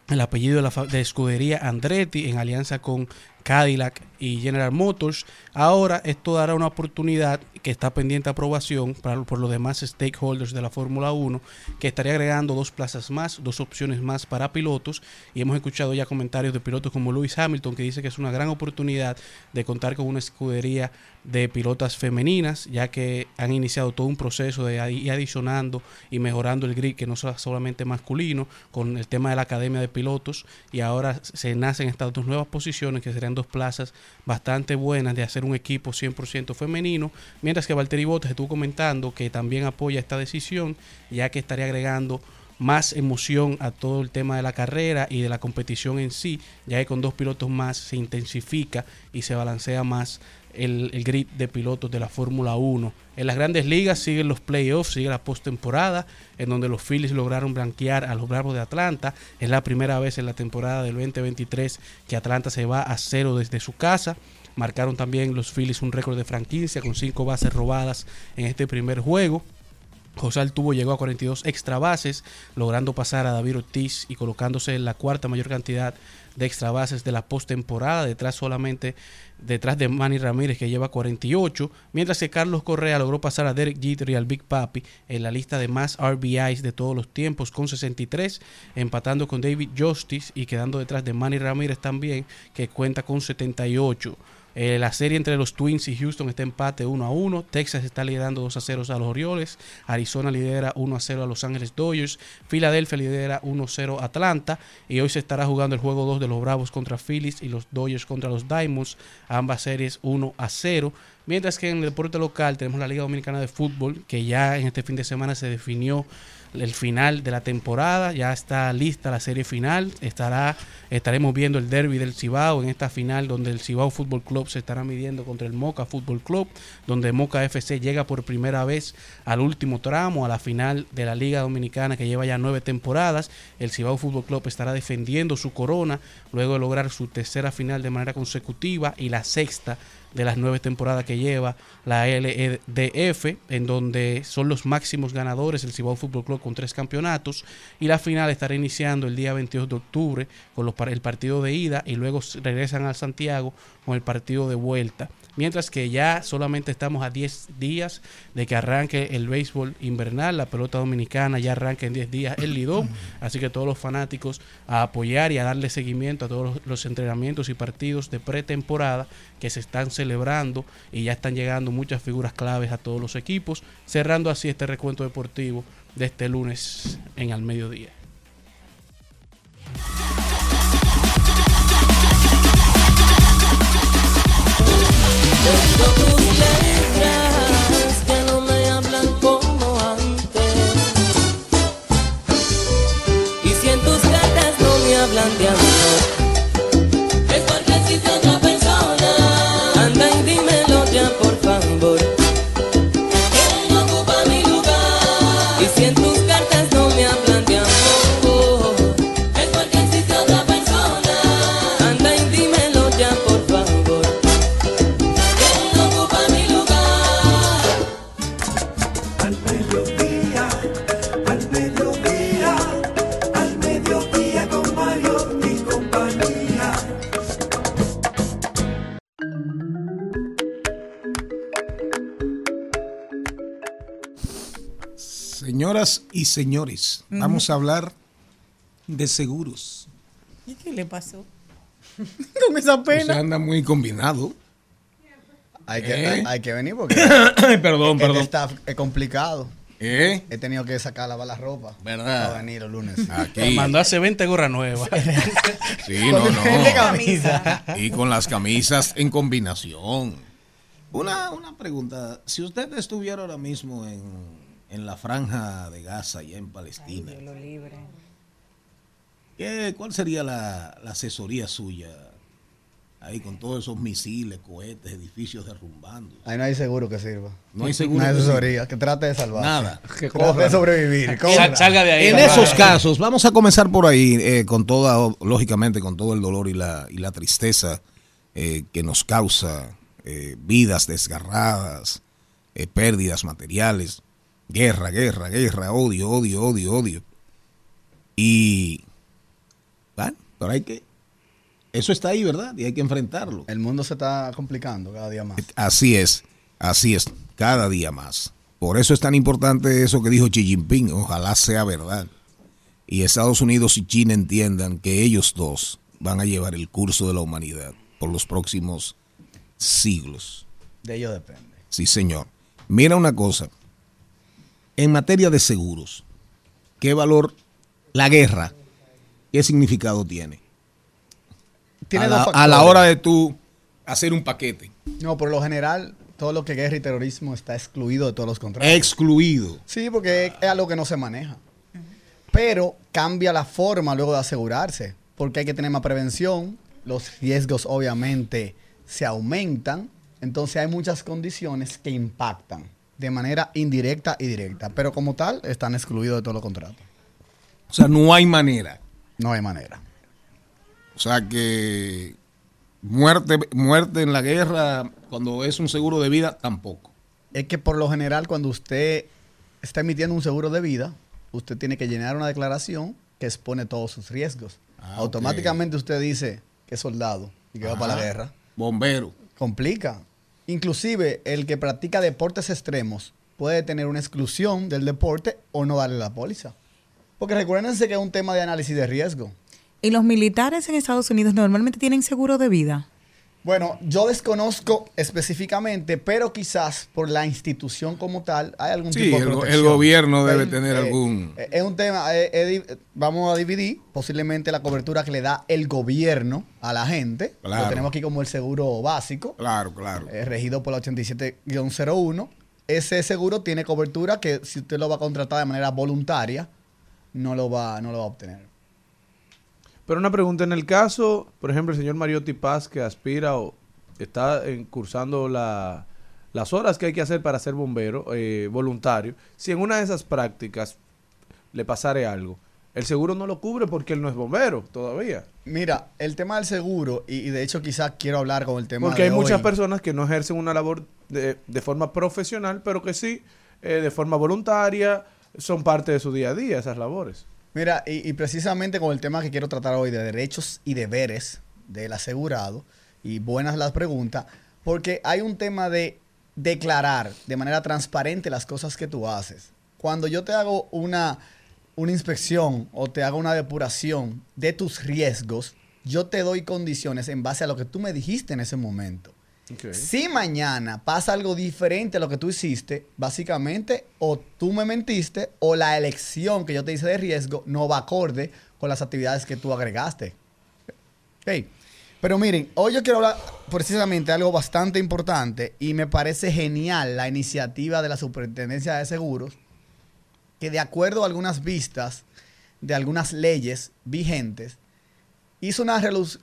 el apellido de la de escudería Andretti en alianza con Cadillac y General Motors. Ahora esto dará una oportunidad que está pendiente de aprobación por los demás stakeholders de la Fórmula 1, que estaría agregando dos plazas más, dos opciones más para pilotos. Y hemos escuchado ya comentarios de pilotos como Lewis Hamilton, que dice que es una gran oportunidad de contar con una escudería de pilotas femeninas, ya que han iniciado todo un proceso de ir adicionando y mejorando el grid, que no sea solamente masculino, con el tema de la academia de pilotos. Y ahora se nacen estas dos nuevas posiciones, que serían dos plazas bastante buenas de hacer un equipo 100% femenino. Mientras que Valtteri Bottas estuvo comentando que también apoya esta decisión, ya que estaría agregando más emoción a todo el tema de la carrera y de la competición en sí, ya que con dos pilotos más se intensifica y se balancea más el, el grid de pilotos de la Fórmula 1. En las grandes ligas siguen los playoffs, sigue la postemporada, en donde los Phillies lograron blanquear a los Bravos de Atlanta. Es la primera vez en la temporada del 2023 que Atlanta se va a cero desde su casa. Marcaron también los Phillies un récord de franquicia con cinco bases robadas en este primer juego. José Altuvo llegó a 42 extra bases, logrando pasar a David Ortiz y colocándose en la cuarta mayor cantidad de extra bases de la postemporada, detrás solamente detrás de Manny Ramírez que lleva 48, mientras que Carlos Correa logró pasar a Derek Jeter y al Big Papi en la lista de más RBIs de todos los tiempos con 63, empatando con David Justice y quedando detrás de Manny Ramírez también que cuenta con 78. Eh, la serie entre los Twins y Houston está empate 1 a 1. Texas está liderando 2 a 0 a los Orioles. Arizona lidera 1 a 0 a Los Ángeles Dodgers. Filadelfia lidera 1 a 0 a Atlanta. Y hoy se estará jugando el juego 2 de los Bravos contra Phillies y los Dodgers contra los Diamonds. Ambas series 1 a 0. Mientras que en el deporte local tenemos la Liga Dominicana de Fútbol, que ya en este fin de semana se definió el final de la temporada, ya está lista la serie final, estará estaremos viendo el derby del Cibao en esta final donde el Cibao Fútbol Club se estará midiendo contra el Moca Fútbol Club, donde Moca FC llega por primera vez al último tramo, a la final de la Liga Dominicana que lleva ya nueve temporadas, el Cibao Fútbol Club estará defendiendo su corona luego de lograr su tercera final de manera consecutiva y la sexta de las nueve temporadas que lleva la LEDF, en donde son los máximos ganadores el Cibao Fútbol Club con tres campeonatos. Y la final estará iniciando el día 22 de octubre con los, el partido de ida y luego regresan al Santiago con el partido de vuelta. Mientras que ya solamente estamos a 10 días de que arranque el béisbol invernal, la pelota dominicana ya arranca en 10 días el Lidón, así que todos los fanáticos a apoyar y a darle seguimiento a todos los, los entrenamientos y partidos de pretemporada que se están celebrando y ya están llegando muchas figuras claves a todos los equipos, cerrando así este recuento deportivo de este lunes en al mediodía. Tengo tus letras Señoras y señores, vamos a hablar de seguros. ¿Y qué le pasó? Con esa Usted pena. anda muy combinado. Hay que, ¿Eh? hay, hay que venir porque perdón, el perdón. staff es complicado. ¿Eh? He tenido que sacar lavar la ropa. ¿Verdad? Para venir el lunes. Aquí. Mandó hace 20 gorras nuevas. Sí, no, no. camisa. Y con las camisas en combinación. Una, una pregunta. Si usted estuviera ahora mismo en, en la franja de Gaza, allá en Palestina, ¿qué, ¿cuál sería la, la asesoría suya? Ahí con todos esos misiles, cohetes, edificios derrumbando. Ahí no hay seguro que sirva. No hay seguro No hay asesoría. Que trate de salvar. Nada. Que trate de sobrevivir. corra. En esos casos, vamos a comenzar por ahí, eh, con toda, lógicamente, con todo el dolor y la, y la tristeza eh, que nos causa eh, vidas desgarradas, eh, pérdidas materiales, guerra, guerra, guerra, odio, odio, odio, odio. Y, bueno, pero hay que, eso está ahí, ¿verdad? Y hay que enfrentarlo. El mundo se está complicando cada día más. Así es, así es, cada día más. Por eso es tan importante eso que dijo Xi Jinping, ojalá sea verdad. Y Estados Unidos y China entiendan que ellos dos van a llevar el curso de la humanidad por los próximos siglos. De ello depende. Sí, señor. Mira una cosa. En materia de seguros, ¿qué valor la guerra, qué significado tiene? Tiene a, la, a la hora de tú hacer un paquete. No, por lo general, todo lo que es guerra y terrorismo está excluido de todos los contratos. Excluido. Sí, porque es algo que no se maneja. Pero cambia la forma luego de asegurarse, porque hay que tener más prevención, los riesgos obviamente se aumentan, entonces hay muchas condiciones que impactan de manera indirecta y directa, pero como tal están excluidos de todos los contratos. O sea, no hay manera. No hay manera. O sea que muerte, muerte en la guerra, cuando es un seguro de vida, tampoco. Es que por lo general cuando usted está emitiendo un seguro de vida, usted tiene que llenar una declaración que expone todos sus riesgos. Ah, Automáticamente usted dice que es soldado y que va para la guerra. Bombero. Complica. Inclusive el que practica deportes extremos puede tener una exclusión del deporte o no darle la póliza. Porque recuérdense que es un tema de análisis de riesgo. ¿Y los militares en Estados Unidos normalmente tienen seguro de vida? Bueno, yo desconozco específicamente, pero quizás por la institución como tal hay algún Sí, tipo de protección. el gobierno debe tener eh, algún... eh, Es un tema, eh, eh, vamos a dividir posiblemente la cobertura que le da el gobierno a la gente. Claro. Lo tenemos aquí como el seguro básico. Claro, claro. regido por la 87-01. Ese seguro tiene cobertura que si usted lo va a contratar de manera voluntaria, no lo va, no lo va a obtener. Pero una pregunta, en el caso, por ejemplo, el señor Mariotti Paz que aspira o está cursando la- las horas que hay que hacer para ser bombero eh, voluntario, si en una de esas prácticas le pasare algo, el seguro no lo cubre porque él no es bombero todavía. Mira, el tema del seguro, y, y de hecho quizás quiero hablar con el tema Porque de hay muchas personas que no ejercen una labor de, de forma profesional, pero que sí, eh, de forma voluntaria, son parte de su día a día esas labores. Mira, y, precisamente con el tema que quiero tratar hoy de derechos y deberes del asegurado, y buenas las preguntas, porque hay un tema de declarar de manera transparente las cosas que tú haces. Cuando yo te hago una, una inspección o te hago una depuración de tus riesgos, yo te doy condiciones en base a lo que tú me dijiste en ese momento. Si mañana pasa algo diferente a lo que tú hiciste, básicamente o tú me mentiste o la elección que yo te hice de riesgo no va acorde con las actividades que tú agregaste. Pero miren, hoy yo quiero hablar precisamente de algo bastante importante y me parece genial la iniciativa de la Superintendencia de Seguros, que de acuerdo a algunas vistas de algunas leyes vigentes, hizo una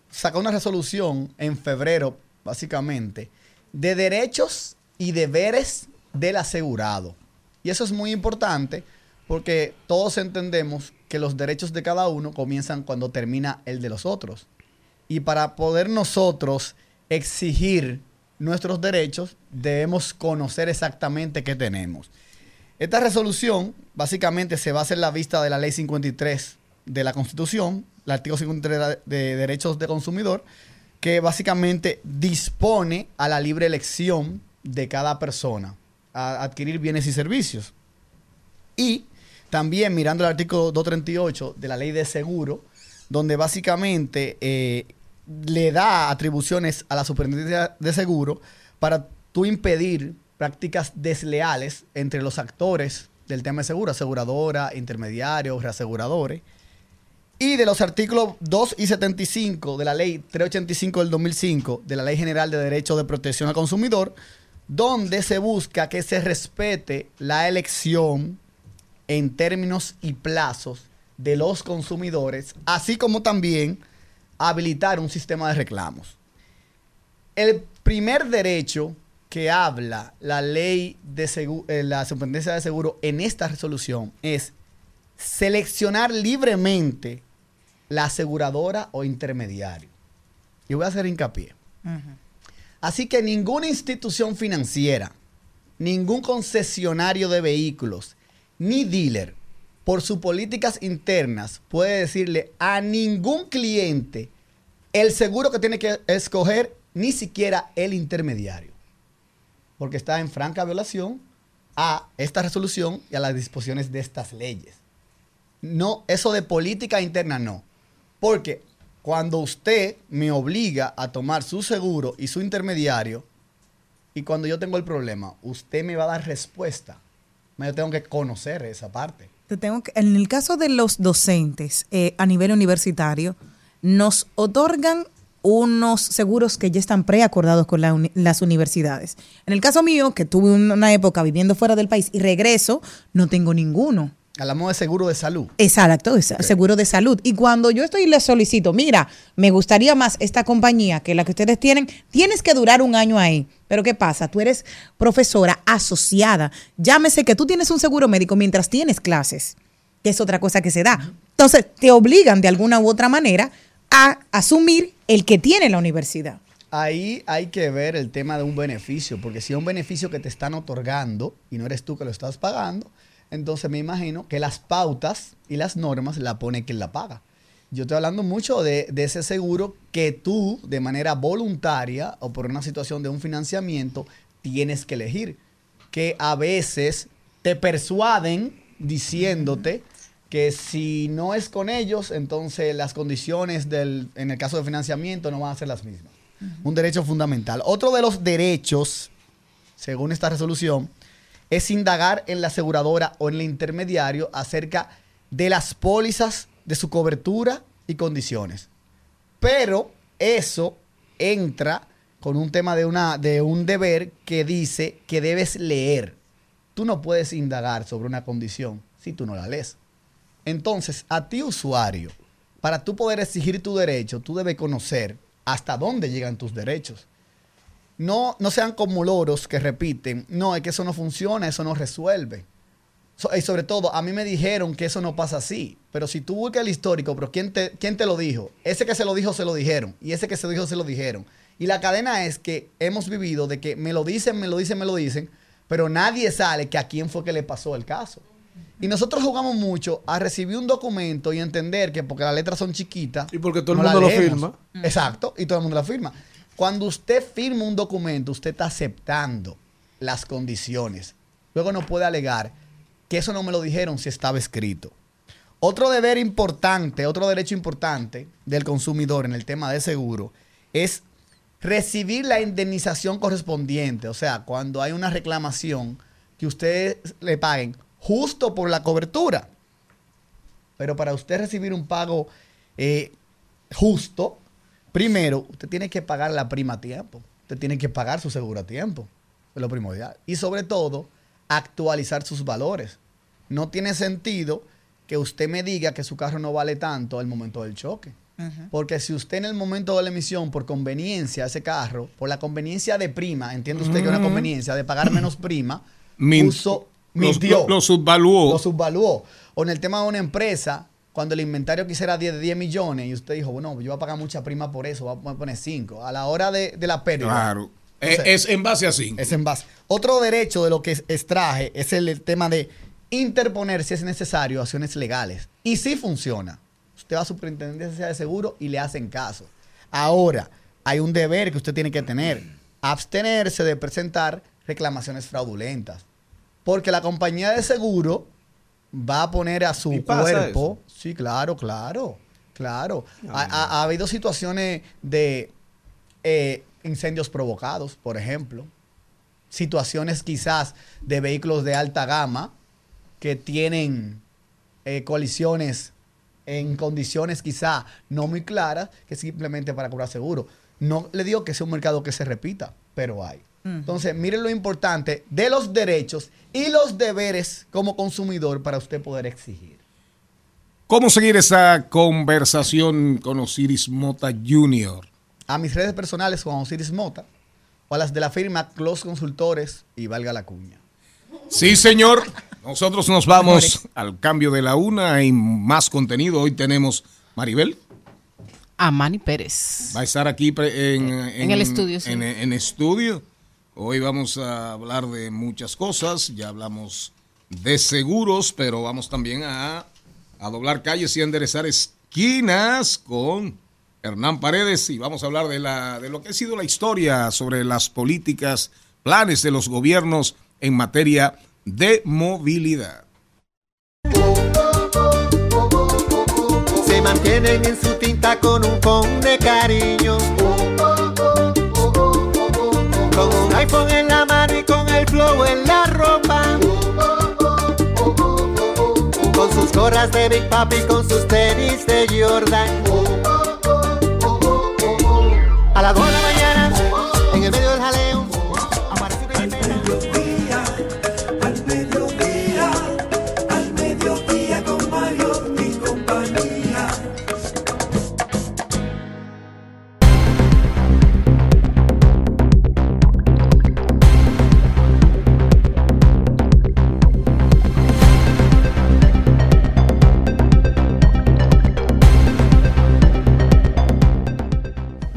sacó una resolución en febrero, básicamente, de derechos y deberes del asegurado. Y eso es muy importante porque todos entendemos que los derechos de cada uno comienzan cuando termina el de los otros. Y para poder nosotros exigir nuestros derechos, debemos conocer exactamente qué tenemos. Esta resolución básicamente se basa en la vista de la Ley 53 de la Constitución, el artículo 53 de Derechos de Consumidor, que básicamente dispone a la libre elección de cada persona a adquirir bienes y servicios. Y también mirando el artículo 238 de la Ley de Seguro, donde básicamente eh, le da atribuciones a la Superintendencia de Seguro para tú impedir prácticas desleales entre los actores del tema de seguro, aseguradora, intermediarios, reaseguradores. Y de los artículos 2 y 75 de la ley 385 del 2005, de la Ley General de Derecho de Protección al Consumidor, donde se busca que se respete la elección en términos y plazos de los consumidores, así como también habilitar un sistema de reclamos. El primer derecho que habla la ley de segu- eh, la superintendencia de seguro en esta resolución es seleccionar libremente la aseguradora o intermediario. Y voy a hacer hincapié. Así que ninguna institución financiera, ningún concesionario de vehículos, ni dealer, por sus políticas internas, puede decirle a ningún cliente el seguro que tiene que escoger, ni siquiera el intermediario. Porque está en franca violación a esta resolución y a las disposiciones de estas leyes. No, eso de política interna no. Porque cuando usted me obliga a tomar su seguro y su intermediario, y cuando yo tengo el problema, usted me va a dar respuesta. Yo tengo que conocer esa parte. Te tengo que- en el caso de los docentes eh, a nivel universitario, nos otorgan unos seguros que ya están preacordados con las universidades. En el caso mío, que tuve un- una época viviendo fuera del país y regreso, no tengo ninguno. Hablamos de seguro de salud. Exacto, es seguro de salud. Y cuando yo estoy y le solicito, mira, me gustaría más esta compañía que la que ustedes tienen, tienes que durar un año ahí. Pero ¿qué pasa? Tú eres profesora asociada. Llámese que tú tienes un seguro médico mientras tienes clases, que es otra cosa que se da. Entonces, te obligan de alguna u otra manera a asumir el que tiene la universidad. Ahí hay que ver el tema de un beneficio, porque si es un beneficio que te están otorgando y no eres tú que lo estás pagando, entonces me imagino que las pautas y las normas la pone quien la paga. Yo estoy hablando mucho de, de ese seguro que tú, de manera voluntaria o por una situación de un financiamiento, tienes que elegir. Que a veces te persuaden diciéndote que si no es con ellos, entonces las condiciones del, en el caso de financiamiento no van a ser las mismas. Un derecho fundamental. Otro de los derechos, según esta resolución, es indagar en la aseguradora o en el intermediario acerca de las pólizas de su cobertura y condiciones. Pero eso entra con un tema de, una, de un deber que dice que debes leer. Tú no puedes indagar sobre una condición si tú no la lees. Entonces, a ti usuario, para tú poder exigir tu derecho, tú debes conocer hasta dónde llegan tus derechos. No, no sean como loros que repiten, no, es que eso no funciona, eso no resuelve. So- y sobre todo, a mí me dijeron que eso no pasa así, Pero si tú buscas el histórico, pero ¿quién te, ¿quién te lo dijo? Ese que se lo dijo, se lo dijeron. Y ese que se lo dijo, se lo dijeron. Y la cadena es que hemos vivido de que me lo dicen, me lo dicen, me lo dicen, pero nadie sale que a quién fue que le pasó el caso. Y nosotros jugamos mucho a recibir un documento y entender que porque las letras son chiquitas. Y porque todo el no mundo lo firma. Exacto, y todo el mundo la firma. Cuando usted firma un documento, usted está aceptando las condiciones. Luego no puede alegar que eso no me lo dijeron si estaba escrito. Otro deber importante, otro derecho importante del consumidor en el tema de seguro es recibir la indemnización correspondiente. O sea, cuando hay una reclamación, que ustedes le paguen justo por la cobertura. Pero para usted recibir un pago eh, justo, primero, usted tiene que pagar la prima a tiempo. Usted tiene que pagar su seguro a tiempo. Es lo primordial. Y sobre todo, actualizar sus valores. No tiene sentido que usted me diga que su carro no vale tanto al momento del choque. Porque si usted en el momento de la emisión, por conveniencia, ese carro, por la conveniencia de prima, entiende usted que una Ujú. conveniencia de pagar menos prima, Min- puso, mintió. lo- lo subvaluó. Lo subvaluó. O en el tema de una empresa, cuando el inventario quisiera 10 de 10 millones y usted dijo, bueno, yo voy a pagar mucha prima por eso, voy a poner 5. A la hora de, de la pérdida. Claro. Entonces, Eh, es en base a cinco. Es en base. Otro derecho de lo que extraje es el, el tema de interponer, si es necesario, acciones legales. Y sí funciona. Usted va a superintendencia de seguro y le hacen caso. Ahora, hay un deber que usted tiene que tener. Abstenerse de presentar reclamaciones fraudulentas. Porque la compañía de seguro va a poner a su ¿Y pasa cuerpo. Sí, claro, claro. Claro. Ha, ha- ha habido situaciones de eh, incendios provocados, por ejemplo. Situaciones quizás de vehículos de alta gama que tienen eh, colisiones en condiciones quizá no muy claras, que simplemente para cobrar seguro. No le digo que sea un mercado que se repita, pero hay. Entonces, miren lo importante de los derechos y los deberes como consumidor para usted poder exigir. ¿Cómo seguir esa conversación con Osiris Mota Jr.? A mis redes personales Juan Osiris Mota o a las de la firma Close Consultores y valga la cuña. Sí, señor. Nosotros nos vamos al cambio de la una y más contenido. Hoy tenemos Maribel. Amani Pérez. Va a estar aquí en, En el estudio, sí. En, en estudio. Hoy vamos a hablar de muchas cosas. Ya hablamos de seguros, pero vamos también a, a doblar calles y enderezar esquinas con Hernán Paredes. Y vamos a hablar de, la, de lo que ha sido la historia sobre las políticas, planes de los gobiernos en materia de movilidad. se mantienen en su tinta con un phone de cariño. Con un iPhone en la mano y con el flow en la ropa. Gorras de Big Papi, con sus tenis de Jordan. A las 2 de la mañana,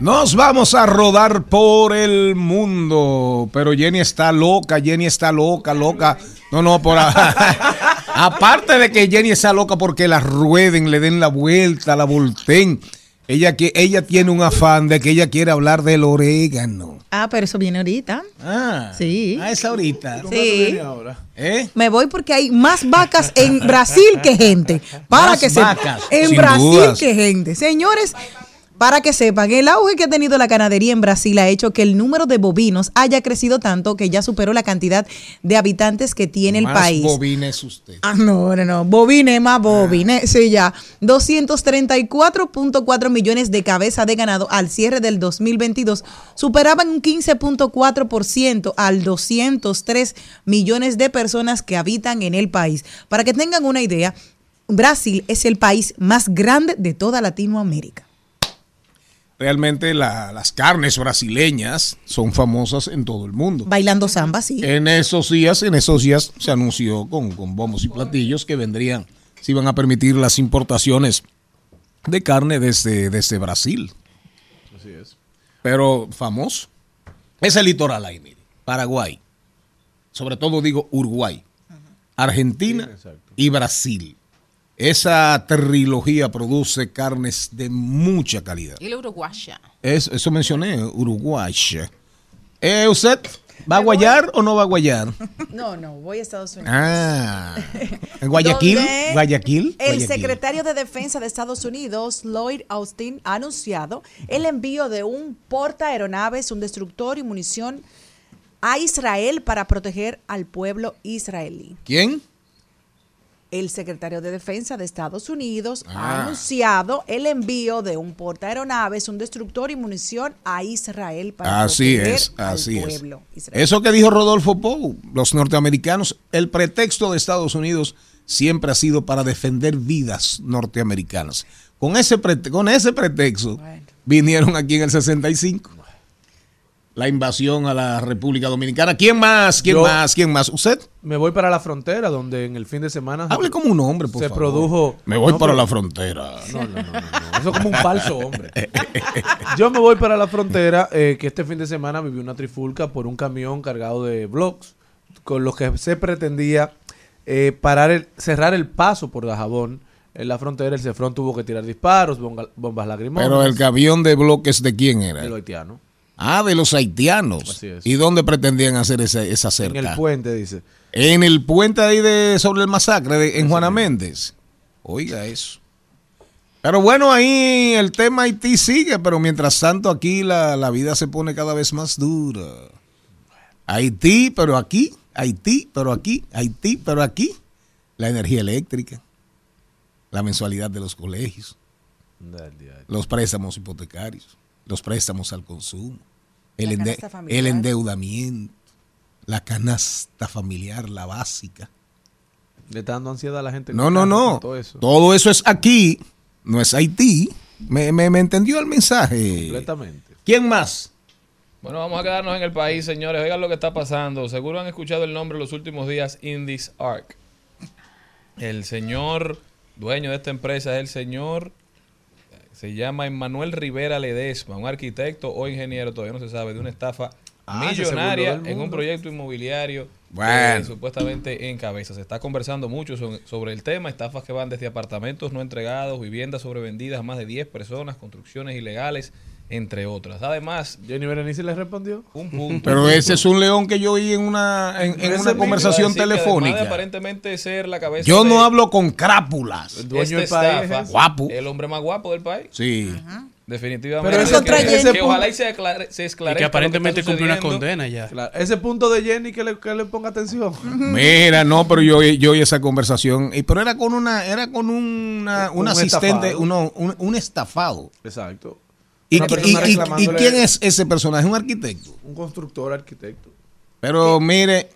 Nos vamos a rodar por el mundo. Pero Jenny está loca, Jenny está loca, loca. No, no, por a- aparte de que Jenny está loca porque la rueden, le den la vuelta, la volteen. Ella, que, ella tiene un afán de que ella quiere hablar del orégano. Ah, pero eso viene ahorita. Ah, sí. a esa ahorita. Sí. ¿Eh? Me voy porque hay más vacas en Brasil que gente. Para Más que vacas, En sin Brasil dudas. que gente. Señores, para que sepan, el auge que ha tenido la ganadería en Brasil ha hecho que el número de bovinos haya crecido tanto que ya superó la cantidad de habitantes que tiene el país. bobina es usted. Ah, no, no, no. Bovine más bovine. Sí, ya. 234.4 millones de cabezas de ganado al cierre del 2022 superaban un 15.4% al 203 millones de personas que habitan en el país. Para que tengan una idea, Brasil es el país más grande de toda Latinoamérica. Realmente la- las carnes brasileñas son famosas en todo el mundo. Bailando samba, sí. En esos días, en esos días se anunció con, con bombos y platillos que vendrían se iban a permitir las importaciones de carne desde, desde Brasil. Así es. Pero famoso. Es el litoral ahí, mire. Paraguay. Sobre todo digo Uruguay. Argentina y Brasil. Esa trilogía produce carnes de mucha calidad. Y la uruguaya. Es- eso mencioné, Uruguay. Eh, ¿Usted va a guayar o no va a guayar? No, no, voy a Estados Unidos. Ah, ¿en Guayaquil? Guayaquil. El secretario de Defensa de Estados Unidos, Lloyd Austin, ha anunciado el envío de un portaaeronaves, un destructor y munición a Israel para proteger al pueblo israelí. ¿Quién? El secretario de Defensa de Estados Unidos Ah. ha anunciado el envío de un portaaeronaves, un destructor y munición a Israel para Así es, al así es. pueblo israelí. Eso que dijo Rodolfo Pou, los norteamericanos, el pretexto de Estados Unidos siempre ha sido para defender vidas norteamericanas. Con ese, con ese pretexto vinieron aquí en el 65. La invasión a la República Dominicana. ¿Quién más? ¿Quién Yo- más? ¿Quién más? ¿Usted? Me voy para la frontera, donde en el fin de semana. Hable como un hombre, por se favor. produjo. Me voy No, para pero- la frontera. No, no, no, no, no. Eso es como un falso hombre. Yo me voy para la frontera, eh, que este fin de semana viví una trifulca por un camión cargado de blogs, con los que se pretendía eh, parar el, cerrar el paso por Dajabón. En la frontera, el Cefrón tuvo que tirar disparos, bomba- bombas lacrimógenas. Pero el camión de bloques de quién era? De los haitianos. Ah, de los haitianos. ¿Y dónde pretendían hacer esa, esa cerca? En el puente, dice. En el puente ahí de sobre el masacre de, en Juana Méndez. Oiga eso. Pero bueno, ahí el tema Haití sigue, pero mientras tanto aquí la, la vida se pone cada vez más dura. Haití, pero aquí, Haití, pero aquí, Haití, pero aquí. La energía eléctrica, la mensualidad de los colegios, los préstamos hipotecarios, los préstamos al consumo, el, La ende- canasta familiar. el endeudamiento, la canasta familiar, la básica. Le está dando ansiedad a la gente. No, no, no. Todo eso. Todo eso es aquí, no es Haití. Me, me- me entendió el mensaje. Completamente. ¿Quién más? Bueno, vamos a quedarnos en el país, señores. Oigan lo que está pasando. Seguro han escuchado el nombre en los últimos días, Indies Arc. El señor dueño de esta empresa es el señor, se llama Emmanuel Rivera Ledesma, un arquitecto o ingeniero, todavía no se sabe, de una estafa Ah, millonaria en un proyecto inmobiliario Bueno. que supuestamente encabeza. Se está conversando mucho sobre, sobre el tema, estafas que van desde apartamentos no entregados, viviendas sobrevendidas a más de 10 personas, construcciones ilegales, entre otras. Además, Jenny Berenice le respondió. Un punto. Pero ese es un león que yo oí en una, en, una conversación de telefónica. aparentemente ser la cabeza Yo de no hablo con crápulas. esta estafa, Guapo. el hombre más guapo del país. Sí. Definitivamente. Pero ese- que, ese que punto- ojalá y se, aclare- se esclarezca. Y que aparentemente cumplió una condena ya. Claro, Ese punto de Jenny que le, que le ponga atención. Mira, no, pero yo, yo oí esa conversación. Y, pero era con una, era con una, un, Un asistente, estafado. uno, un, un estafado. Exacto. ¿Y, quién es ese personaje? Un arquitecto. Un constructor, arquitecto. Pero mire,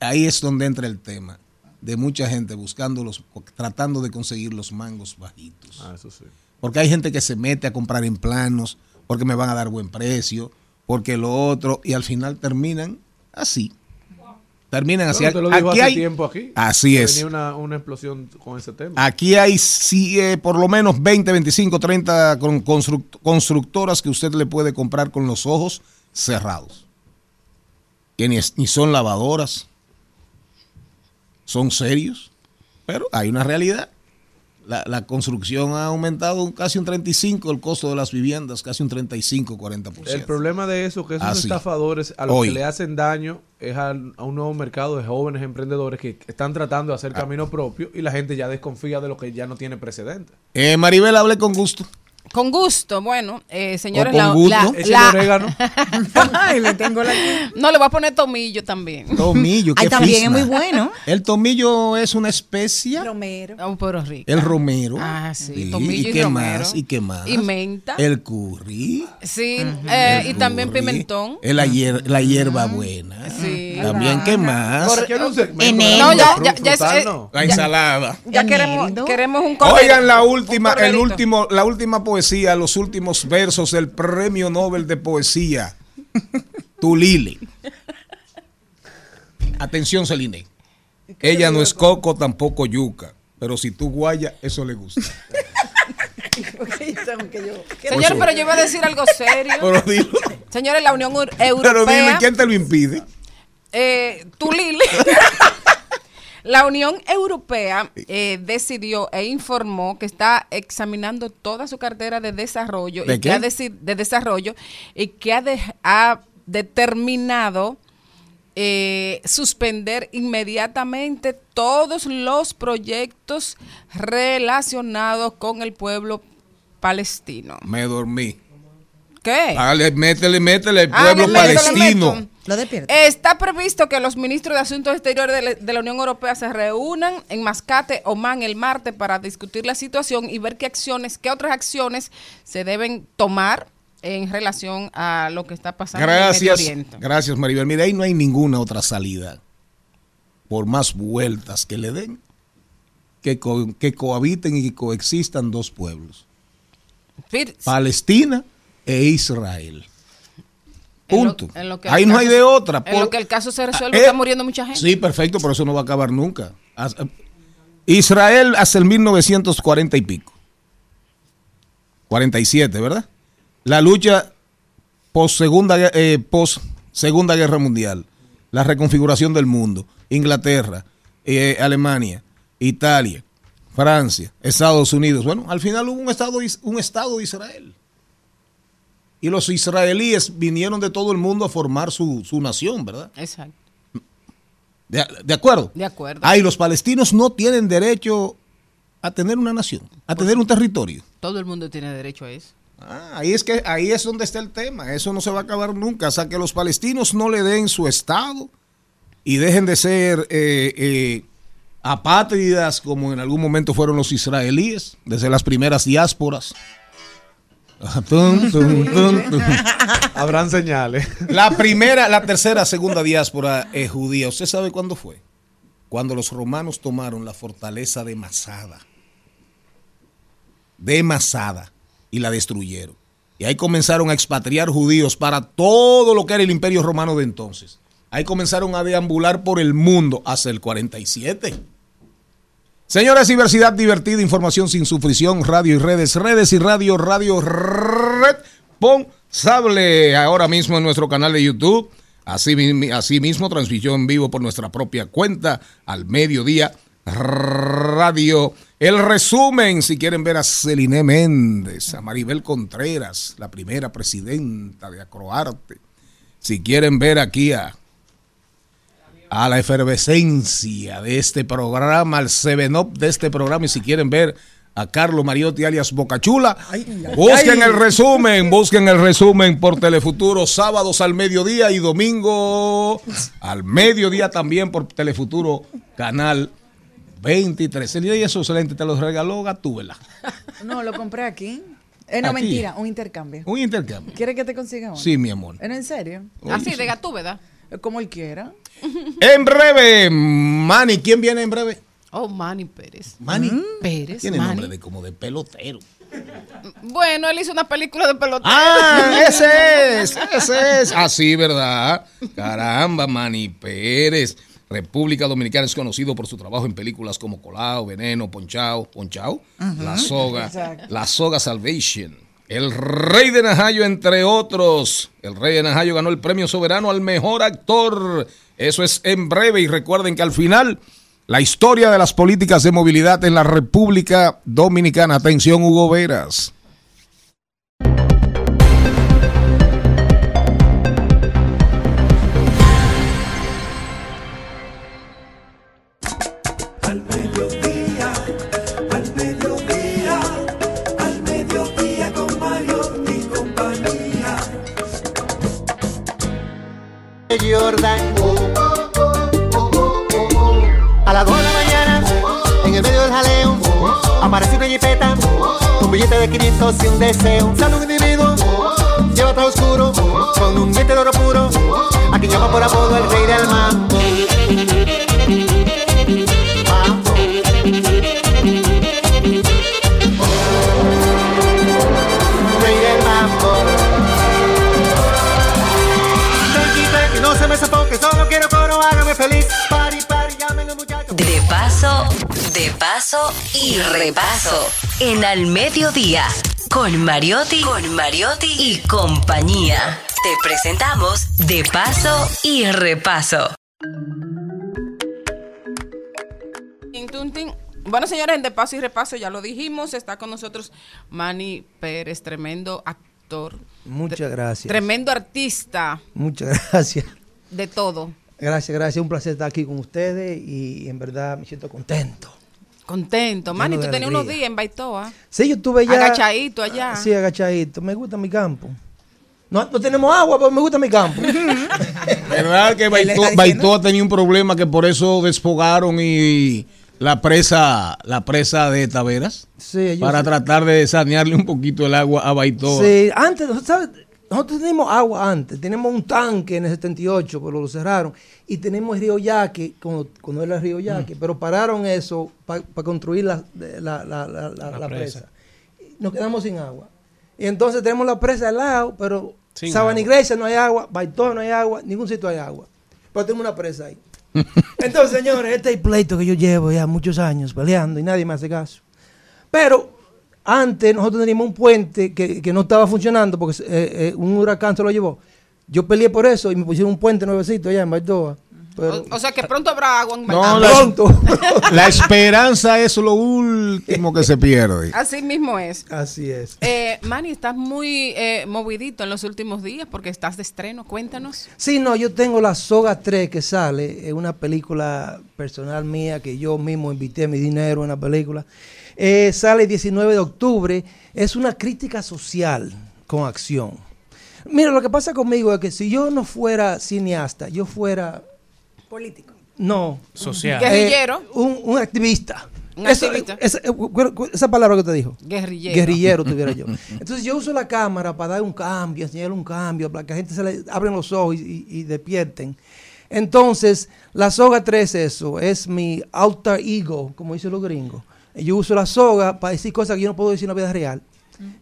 ahí es donde entra el tema de mucha gente buscando los, tratando de conseguir los mangos bajitos. Ah, eso sí. Porque hay gente que se mete a comprar en planos, porque me van a dar buen precio, porque lo otro, y al final terminan así. Terminan así. Bueno, te lo aquí hace hay, tiempo aquí. Así es. Venía una, una explosión con ese tema. Aquí hay sí, eh, por lo menos 20, 25, 30 con- construct- constructoras que usted le puede comprar con los ojos cerrados. Que ni, ni son lavadoras, son serios, pero hay una realidad. La, la construcción ha aumentado un- casi un 35, el costo de las viviendas, casi un 35, 40%. El problema de eso, que esos Así. estafadores a los Hoy. que le hacen daño es al- a, un nuevo mercado de jóvenes emprendedores que están tratando de hacer Ah. camino propio y la gente ya desconfía de lo que ya no tiene precedente. Eh, Maribel, hable con gusto. Con gusto, bueno, eh, señores, con la, gusto. la- la- orégano. Ay, le tengo la... no, le voy a poner tomillo también. Tomillo, Ay, qué también es fisma. muy bueno. El tomillo es una especie. Romero. Un pero rico. El romero. Ah, sí, Sí, tomillo ¿Y y qué romero. más? ¿Y qué más? Y menta. El curry. Sí, eh, el y también curry, pimentón. el la, hier- la hierba buena. Sí. También, ¿qué más? Por- Quiero un segmento En No, ya- ya- eh, no. La ensalada. Ya queremos, queremos un cordero- Oigan la última, el corderito. último, la última poesía, los últimos versos del Premio Nobel de Poesía. Tulile. Atención, Celine. Ella no es coco, tampoco yuca. Pero si tú guayas, eso le gusta. Señor, pero yo iba a decir algo serio. Pero. Señores, la Unión Eu- Pero dime, Europea. ¿quién te lo impide? Eh. La Unión Europea eh, decidió e informó que está examinando toda su cartera de desarrollo ¿De y qué? que ha de desarrollo y que ha, de- ha determinado eh, suspender inmediatamente todos los proyectos relacionados con el pueblo palestino. Me dormí. ¿Qué? Dale, métele, métele Ah, pueblo palestino. Meto. Lo despierta. Está previsto que los ministros de Asuntos Exteriores de la, de la Unión Europea se reúnan en Mascate, Oman, el martes para discutir la situación y ver qué acciones, qué otras acciones se deben tomar en relación a lo que está pasando en el Medio Oriente. gracias Maribel. Mira, ahí no hay ninguna otra salida. Por más vueltas que le den, que, co- que cohabiten y que coexistan dos pueblos. Palestina e Israel. En lo- Punto. en lo que el Ahí no hay de otra. En lo Por- que el caso se resuelve, Eh, está muriendo mucha gente. Sí, perfecto, pero eso no va a acabar nunca. Haz- Israel hasta el 1940 y pico. 47, ¿verdad? La lucha post segunda, eh, post segunda guerra mundial, la reconfiguración del mundo, Inglaterra, eh, Alemania, Italia, Francia, Estados Unidos. Bueno, al final hubo un estado, un estado de Israel. Y los israelíes vinieron de todo el mundo a formar su, su nación, ¿verdad? Exacto. ¿De, de acuerdo? De acuerdo. Ay, los palestinos no tienen derecho a tener una nación, a tener un territorio. Todo el mundo tiene derecho a eso. Ah, ahí es que ahí es donde está el tema. Eso no se va a acabar nunca. Hasta que los palestinos no le den su estado y dejen de ser eh, eh, apátridas como en algún momento fueron los israelíes, desde las primeras diásporas. Tum, tum, tum, tum. Habrán señales. La primera, la tercera, segunda diáspora eh, judía. ¿Usted sabe cuándo fue? Cuando los romanos tomaron la fortaleza de Masada. De Masada. Y la destruyeron. Y ahí comenzaron a expatriar judíos para todo lo que era el imperio romano de entonces. Ahí comenzaron a deambular por el mundo hasta el 47. Señores, diversidad divertida, información sin sufrición, radio y redes, redes y radio, radio responsable. Ahora mismo en nuestro canal de YouTube. Así, así mismo, transmisión en vivo por nuestra propia cuenta al mediodía. Radio. El resumen, si quieren ver a Celine Méndez, a Maribel Contreras, la primera presidenta de Acroarte. Si quieren ver aquí a a la efervescencia de este programa, al 7-Up de este programa. Y si quieren ver a Carlos Mariotti alias Bocachula, busquen el resumen, busquen el resumen por Telefuturo, sábados al mediodía y domingo al mediodía también por Telefuturo, canal 23. El día de esos lentes te los regaló Gatúbela. No, lo compré aquí. Eh, no, Aquí. mentira, un intercambio. Un intercambio. ¿Quiere que te consiga uno? Sí, mi amor. ¿Eh, no, ¿En serio? Así, de gatú, ¿verdad? Como él quiera. En breve, Manny, ¿quién viene en breve? Oh, Manny Pérez. Manny Pérez, Tiene Manny. nombre de como de pelotero. Bueno, él hizo una película de pelotero. Ah, ese es, ese es. Así, ¿verdad? Caramba, Manny Pérez. República Dominicana es conocido por su trabajo en películas como Colao, Veneno, Ponchao, Ponchao, La Soga, Exacto. La Soga Salvation, El Rey de Najayo, entre otros. El Rey de Najayo ganó el premio soberano al mejor actor. Eso es en breve y recuerden que al final la historia de las políticas de movilidad en la República Dominicana. Atención, Hugo Veras. A las 2 de la mañana, en el medio del jaleo, aparece una jipeta, un billete de 500 y un deseo. Sale un individuo, lleva todo oscuro, con un diente de oro puro, a quien llama por apodo el rey del mambo. Feliz. Pari, pari, llámenle muchachos. De paso, De paso y repaso. En Al Mediodía. Con Mariotti. Con Mariotti y compañía. Te presentamos De paso y repaso. Bueno, señores, en De Paso y Repaso ya lo dijimos. Está con nosotros Manny Pérez, tremendo actor. Muchas gracias. Tremendo artista Muchas gracias. de todo. Gracias, gracias. Un placer estar aquí con ustedes y en verdad me siento contento. Contento. Manny, Lleno tú de tenías unos días en Baitoa. Sí, yo estuve ya. Agachadito allá. Sí, agachadito. Me gusta mi campo. No, no tenemos agua, pero me gusta mi campo. ¿Verdad que Baito, Baitoa tenía un problema que por eso desfogaron y la presa, la presa de Taveras? Sí, Para tratar de sanearle un poquito el agua a Baitoa. Sí, antes, ¿sabes? Nosotros teníamos agua antes, teníamos un tanque en el 78, pero lo cerraron. Y tenemos el río Yaque, cuando, cuando era el río Yaque, pero pararon eso para construir la, la, la, la- la- la presa. Nos quedamos sin agua. Y entonces tenemos la presa al lado, pero Sin Sabana. Iglesia no hay agua, Baitoa no hay agua, ningún sitio hay agua. Pero tenemos una presa ahí. Entonces, señores, este es el pleito que yo llevo ya muchos años peleando y nadie me hace caso. Pero antes nosotros teníamos un puente que, que no estaba funcionando porque eh, eh, un huracán se lo llevó. Yo peleé por eso y me pusieron un puente nuevecito allá en. Pero, O, o sea que pronto habrá agua en No, la, Pronto. la esperanza es lo último que se pierde. Así mismo es. Así es. Eh, Manny, estás muy eh, movidito en los últimos días porque estás de estreno. Cuéntanos. Sí, no, yo tengo la Soga 3 que sale, es una película personal mía que yo mismo invité mi dinero en la película. Eh, sale el 19 de octubre, es una crítica social con acción. Mira, lo que pasa conmigo es que si yo no fuera cineasta, yo fuera, Político. no, Social. eh, Guerrillero. un, un activista. Un Eso, activista. esa, palabra que te dijo. Guerrillero. Guerrillero tuviera yo. Entonces yo uso la cámara para dar un cambio, enseñarle un cambio, para que la gente se le abren los ojos y, y- y despierten. Entonces, la soga 3 es eso, es mi alter ego, como dicen los gringos. Yo uso la soga para decir cosas que yo no puedo decir en la vida real.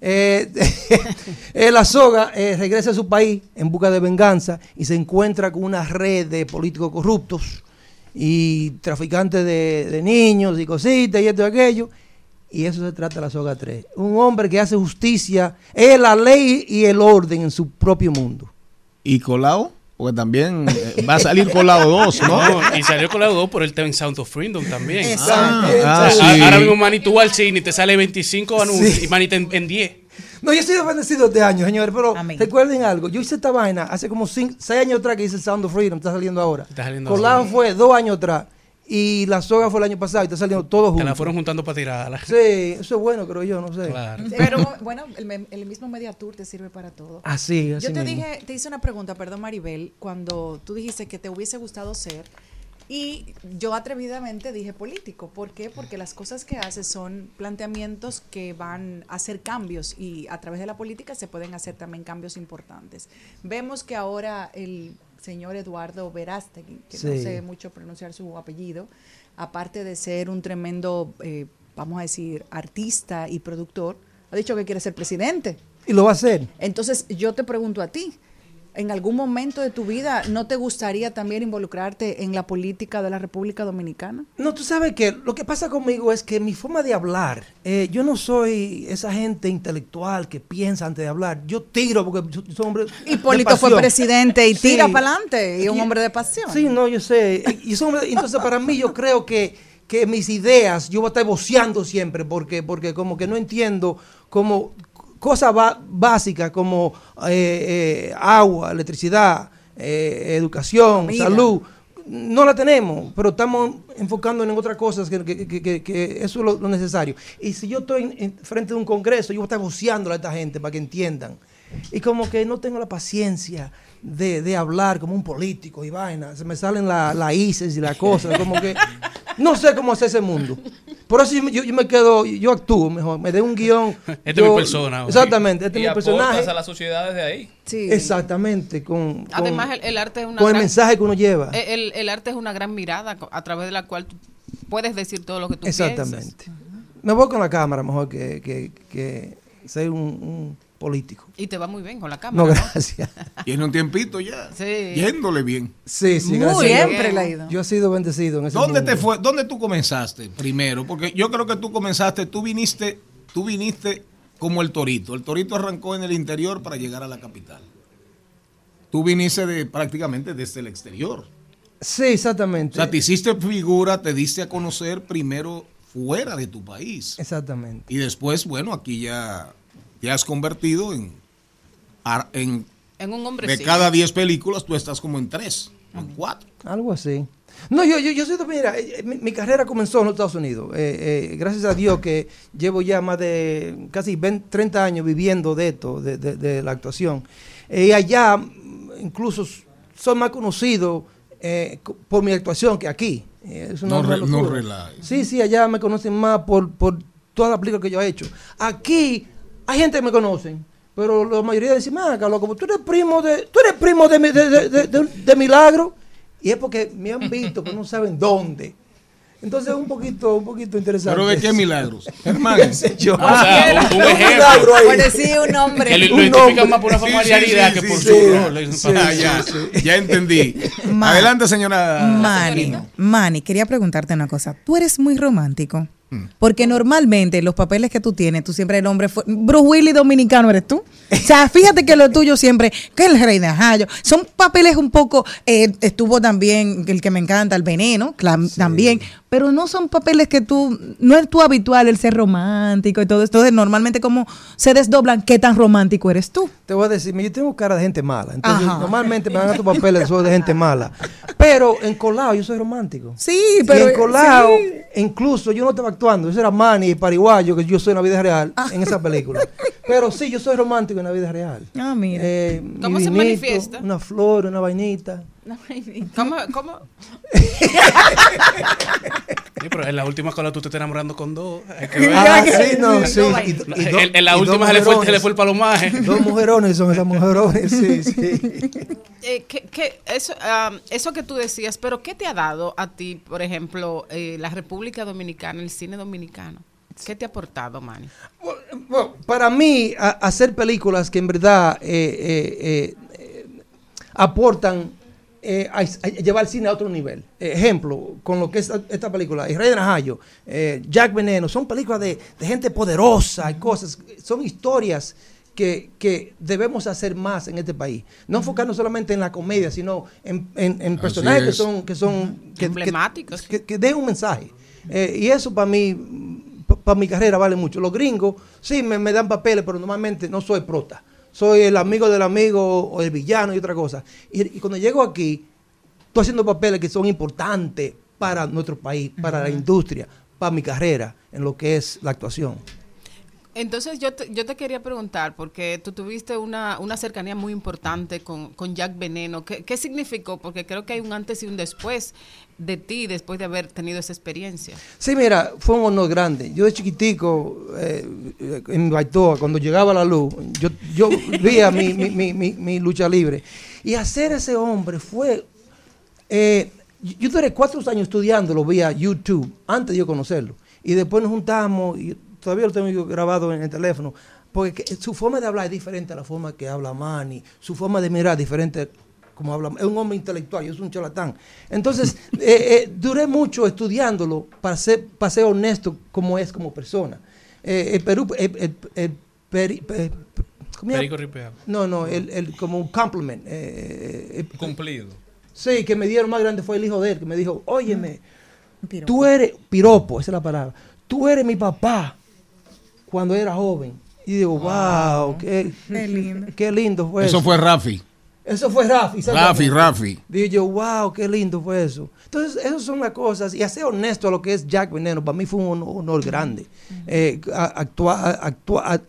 Eh, eh, la soga eh, regresa a su país en busca de venganza y se encuentra con una red de políticos corruptos y traficantes de, de niños y cositas y esto y aquello. Y eso se trata la soga 3. Un hombre que hace justicia, es la ley y el orden en su propio mundo. ¿Y Colado? Porque también eh, va a salir Colado 2, ¿no? No, y salió con la 2 por el tema en Sound of Freedom también. Exacto. Ah, Ah, sí. Ahora mismo Manny tú vas al cine y te sale 25 anuncios Sí. y Manny te en, en 10. No, yo soy bendecido este año, señores, pero recuerden algo. Yo hice esta vaina hace como 6 años atrás que hice Sound of Freedom, está saliendo ahora. Está saliendo Colado ahora. fue dos años atrás y la soga fue el año pasado y está saliendo todo Te junto. la fueron juntando para tirarla. Sí, eso es bueno, creo yo, no sé. Claro. Pero bueno, el, me- el mismo Media Tour te sirve para todo. Así, así Yo te mismo. dije, te hice una pregunta, perdón Maribel, cuando tú dijiste que te hubiese gustado ser y yo atrevidamente dije político. ¿Por qué? Porque las cosas que haces son planteamientos que van a hacer cambios y a través de la política se pueden hacer también cambios importantes. Vemos que ahora el señor Eduardo Verástegui, que no sé mucho pronunciar su apellido, aparte de ser un tremendo, eh, vamos a decir, artista y productor, ha dicho que quiere ser presidente. Y lo va a hacer. Entonces, yo te pregunto a ti, ¿en algún momento de tu vida no te gustaría también involucrarte en la política de la República Dominicana? No, tú sabes que lo que pasa conmigo es que mi forma de hablar, eh, yo no soy esa gente intelectual que piensa antes de hablar. Yo tiro porque soy hombre. de Hipólito fue presidente y Sí. tira para adelante y un Y- hombre de pasión. Sí, no, yo sé. Y hombre- entonces, para mí, yo creo que, que mis ideas, yo voy a estar voceando siempre porque, porque como que no entiendo como cosas básicas como eh, eh, agua, electricidad, eh, educación, salud. No la tenemos, pero estamos enfocándonos en otras cosas que, que- que- que- eso es lo, lo necesario. Y si yo estoy en, en frente de un congreso, yo voy a estar voceándole a esta gente para que entiendan. Y como que no tengo la paciencia de, de hablar como un político y vaina. Se me salen las la ICES y las cosas. Como que no sé cómo hacer ese mundo. Por eso yo, me- yo- yo me quedo, yo actúo mejor. Me dé un guion. Este es mi persona. Exactamente, este y es mi personaje. a la sociedad desde ahí. Exactamente, con, con- Además, el, el arte es una con el gran- mensaje que uno lleva. El, el- el arte es una gran mirada a través de la cual tú puedes decir todo lo que tú Exactamente. Me voy con la cámara mejor que, que, que ser un, un político. Y te va muy bien con la No, cámara. gracias. Tiene un tiempito ya. Sí. Yéndole bien. Sí, sí, Muy gracias. Siempre le ha ido. Yo he sido bendecido en ese ¿Dónde mundo. te fue? ¿Dónde tú comenzaste primero? Porque yo creo que tú comenzaste, tú viniste, tú viniste como el Torito. El Torito arrancó en el interior para llegar a la capital. Tú viniste de prácticamente desde el exterior. Sí, exactamente. O sea, te hiciste figura, te diste a conocer primero fuera de tu país. Exactamente. Y después, bueno, aquí ya te has convertido en, en En un hombre de sí. cada 10 películas, tú estás como en 3, en 4. Algo así. No, yo, yo, yo soy, de- mira, eh, mi, mi carrera comenzó en los Estados Unidos. Eh, eh, gracias a Dios que llevo ya más de casi 20, 30 años viviendo de esto, de, de- de la actuación. Eh, y allá, mm, incluso, soy más conocido eh, co- por mi actuación que aquí. Eh, es una No re- no. Sí, sí, allá me conocen más por, por todas las películas que yo he hecho. Aquí hay gente que me conocen. Pero la mayoría dicen, ah, Carlos, como tú eres primo de, tú eres primo de, mi- de, de- de- de- de Milagro. Y es porque me han visto, pero no saben dónde. Entonces es un poquito, un poquito interesante. ¿Pero de qué milagros? Germán. ¿Qué sé yo? O sea, un, un ejemplo. milagro ahí. Por decir un nombre. Que lo, identifican nombre. más por una Sí, sí, familiaridad sí, que por sí. su Sí, rol. sí, Ah, ya, ya entendí. Ma- Adelante, señora. Manny, señorita. Manny, quería preguntarte una cosa. Tú eres muy romántico. Mm. Porque normalmente los papeles que tú tienes, tú siempre el hombre fue. Bruce Willis dominicano eres tú. O sea, fíjate que lo tuyo siempre, que el rey de Ajayo. Son papeles un poco. eh, estuvo también el que me encanta, el veneno, también. Pero no son papeles que tú. No es tu habitual el ser romántico y todo esto. Entonces, normalmente, como se desdoblan, ¿qué tan romántico eres tú? Te voy a decir, yo tengo cara de gente mala. Entonces, Ajá. normalmente me dan estos papeles soy de gente mala. Pero en colado yo soy romántico. Sí, Y pero. en colado, sí. incluso yo no estaba actuando, eso era Manny y Pariguayo, que yo soy en la vida real, Ah. en esa película. Pero sí, yo soy romántico en la vida real. Ah, mira. Eh, mi ¿Cómo se manifiesta? Una flor, una vainita. ¿Cómo, cómo? Sí, pero en la última cola tú te estás enamorando con dos. Que Ah, sí, no, sí. No, Y- y do- En, en la y dos última se le, fue, mujerones. se le fue el palomaje. Dos mujerones son esas mujerones, sí, sí. Eh, ¿qué- qué- eso, que tú decías, pero ¿qué te ha dado a ti, por ejemplo, eh, la República Dominicana, el cine dominicano? ¿Qué te ha aportado, Manny? Bueno, para mí, a- hacer películas que en verdad eh, eh, aportan eh, a, a llevar el cine a otro nivel. Ejemplo, con lo que es esta película, El Rey de Najayo, eh, Jack Veneno, son películas de, de gente poderosa y cosas, son historias que, que debemos hacer más en este país. No enfocarnos solamente en la comedia, sino en, en- en personajes que son, que son que- Emblemáticos. que, que den un mensaje. Eh, y eso para mí, para mi carrera vale mucho. Los gringos, sí, me, me dan papeles, pero normalmente no soy prota. Soy el amigo del amigo o el villano y otra cosa. Y, y cuando llego aquí, estoy haciendo papeles que son importantes para nuestro país, para la industria, para mi carrera en lo que es la actuación. Entonces yo te, yo te quería preguntar, porque tú tuviste una, una cercanía muy importante con, con Jack Veneno. ¿Qué, ¿Qué significó? Porque creo que hay un antes y un después de ti, después de haber tenido esa experiencia. Sí, mira, fue un honor grande. Yo de chiquitico, eh, en Baitoa, cuando llegaba la luz, yo, yo veía mi, mi, mi, mi- lucha libre. Y hacer ese hombre fue... eh, yo yo duré cuatro años estudiándolo vía YouTube, antes de yo conocerlo. Y después nos juntamos, y todavía lo tengo yo grabado en el teléfono, porque que- su forma de hablar es diferente a la forma que habla Manny, su forma de mirar es diferente como habla, es un hombre intelectual, yo soy un charlatán. Entonces, eh, eh, duré mucho estudiándolo para ser, para ser honesto como es como persona. Eh, el Perú, el, el- el peri-. Perico Ripea. No, no, el, el- como un compliment. Cumplido. Sí, que me dieron más grande fue el hijo de él, que me dijo, óyeme, tú eres, piropo, esa es la palabra, tú eres mi papá cuando era joven. Y digo, wow, qué, Qué lindo. qué lindo fue Eso fue Rafi. Eso fue Rafi. Rafi, Rafi. Digo yo, wow, qué lindo fue eso. Entonces, esas son las cosas. Y hacer honesto a lo que es Jack Veneno, para mí fue un honor, grande. Eh, a- actuar, actuar, a-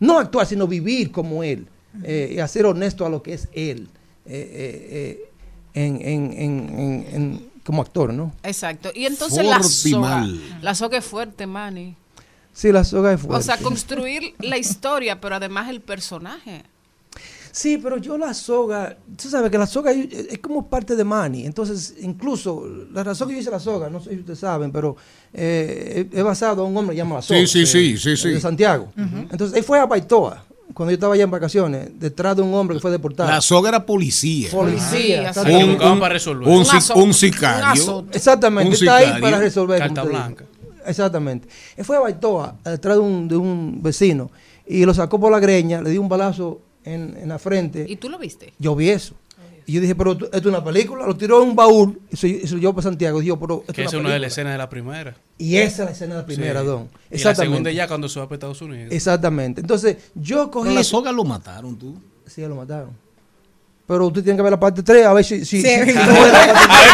no actuar, sino vivir como él. Eh, y hacer honesto a lo que es él. eh, eh, eh, en, en- en- en- en- como actor, ¿no? Exacto. Y entonces la soga. Fortimal. La soga es fuerte, Manny. Sí, la soga es fuerte. O sea, construir la historia, pero además el personaje. Sí, pero yo la soga, tú sabes que la soga es como parte de Manny. Entonces, incluso la razón que yo hice la soga, no sé si ustedes saben, pero eh, es es basado en un hombre llamado La Soga. Sí, sí, sí, sí, sí. De Santiago. Entonces, él fue a Baitoa. cuando yo estaba allá en vacaciones, detrás de un hombre que fue deportado. La soga era policía. Policía. Un- exactamente. un- Buscaban para resolver. un si- un sicario. Exactamente, Un está ahí sicario. para resolver. Carta blanca. Exactamente. Él fue a Baitoa, detrás de un, de un vecino, y lo sacó por la greña, le dio un balazo en, en la frente. ¿Y tú lo viste? Yo vi eso. Y yo dije, pero esto es una película. Lo tiró en un baúl y se, lo llevó para Santiago. Dijo, pero esto Que es esa es una una de las escenas de la primera. Y esa es la escena de la primera, Sí. don. Y la Exactamente. segunda ya cuando se va para Estados Unidos. Exactamente. Entonces, yo cogí. Pero la soga lo mataron tú. Sí, lo mataron. Pero usted tiene que ver la parte 3 a ver si. si, Sí. si- si- A no ver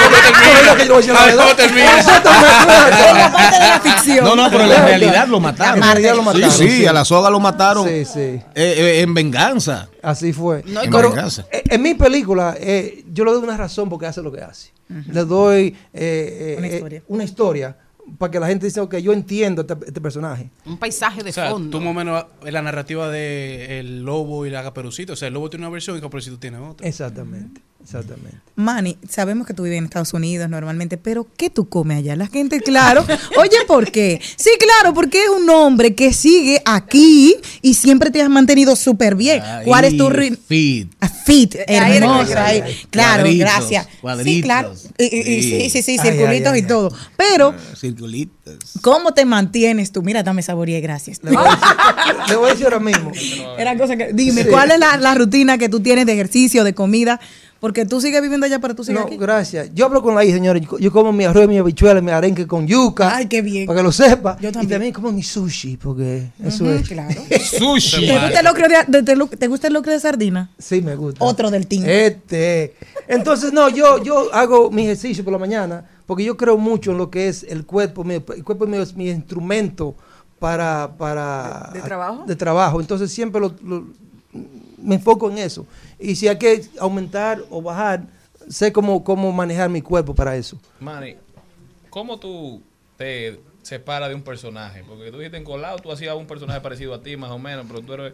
cómo termina. No a la ver cómo termina. Parte de la ficción. No, no, pero en la realidad lo mataron. En la realidad lo mataron. Sí, sí, a la soga lo mataron. Sí, sí. eh, eh, en venganza. Así fue. No, y Pero, venganza. eh, en mi película, eh, yo le doy una razón porque hace lo que hace. Le doy eh, eh, Una eh, historia. una historia para que la gente diga, ok, yo entiendo este, este personaje. Un paisaje de O sea, fondo. tú más o menos en la narrativa de el lobo y la caperucita. O sea, el lobo tiene una versión y caperucita tiene otra. Exactamente, exactamente. Manny, sabemos que tú vives en Estados Unidos normalmente, pero ¿qué tú comes allá? La gente, claro. Oye, ¿por qué? Sí, claro, porque es un hombre que sigue aquí y siempre te has mantenido súper bien. ¿Cuál es tu Fit. Ah, Fit, hermosa. ahí, ahí. ahí. Claro, Cuadritos, gracias. Sí, cuadritos. claro. Y- y- y sí, sí, sí, Ay, circulitos ay, y todo. Pero, Circulitos. ¿cómo te mantienes tú? Mira, dame saboría, gracias. Le voy a decir, le voy a decir ahora mismo. Era cosa que. Dime, Sí. ¿cuál es la, la rutina que tú tienes de ejercicio, de comida? Porque tú sigues viviendo allá, pero tú sigues No, aquí. gracias. Yo hablo con la hija, señores. Yo, yo como mi arroz, mi habichuela, mi arenque con yuca. Ay, qué bien. Para que lo sepa. Yo Y también. también como mi sushi, porque eso Ujú, es. claro. Sushi. ¿Te gusta, el locro de, de- te, te gusta el locro de sardina? Sí, me gusta. Otro del team. Este. Entonces, no, yo, yo hago mi ejercicio por la mañana porque yo creo mucho en lo que es el cuerpo mío. El cuerpo mío es mi instrumento para... para ¿De- de trabajo? De trabajo. Entonces, siempre lo- lo- me enfoco en eso. Y si hay que aumentar o bajar, sé cómo, cómo manejar mi cuerpo para eso. Manny, ¿cómo tú te separas de un personaje? Porque tú dijiste en Colado, tú hacías un personaje parecido a ti, más o menos, pero tú eres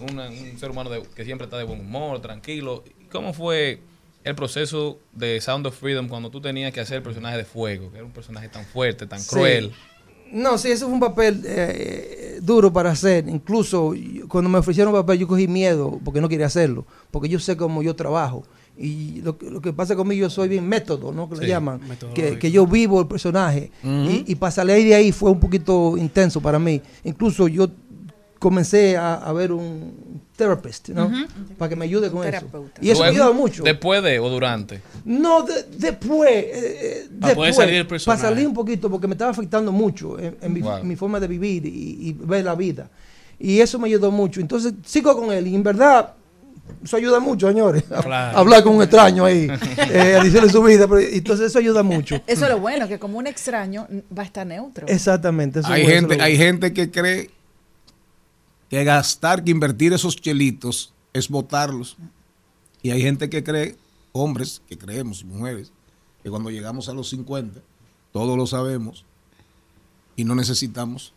una- un ser humano de- que siempre está de buen humor, tranquilo. ¿Cómo fue el proceso de Sound of Freedom cuando tú tenías que hacer el personaje de Fuego, que era un personaje tan fuerte, tan Sí. cruel? No, sí, eso fue un papel eh, duro para hacer. Incluso cuando me ofrecieron un papel, yo cogí miedo porque no quería hacerlo, porque yo sé cómo yo trabajo. Y lo, que- lo que pasa conmigo, yo soy bien método, ¿no? Que le Sí, llaman. Que, que yo vivo el personaje. Y, y para salir de ahí fue un poquito intenso para mí. Incluso yo comencé a, a ver un therapist, ¿no? Para que me ayude con eso. Terapeuta. Y eso me Luego, ayuda mucho. ¿Después de o durante? No, de- después. eh, eh, Para poder después, salir del personaje. Para salir un poquito, porque me estaba afectando mucho en, en mi, Wow. mi forma de vivir y, y ver la vida. Y eso me ayudó mucho. Entonces, sigo con él. Y en verdad, eso ayuda mucho, señores. a- Claro. Hablar con un extraño ahí, eh, a decirle su vida. Pero, entonces, eso ayuda mucho. Eso es lo bueno, que como un extraño va a estar neutro. Exactamente. eso Hay es gente, eso es hay gente que cree que gastar, que invertir esos chelitos es botarlos. Y hay gente que cree, hombres que creemos, mujeres, que cuando llegamos a los 50, todos lo sabemos y no necesitamos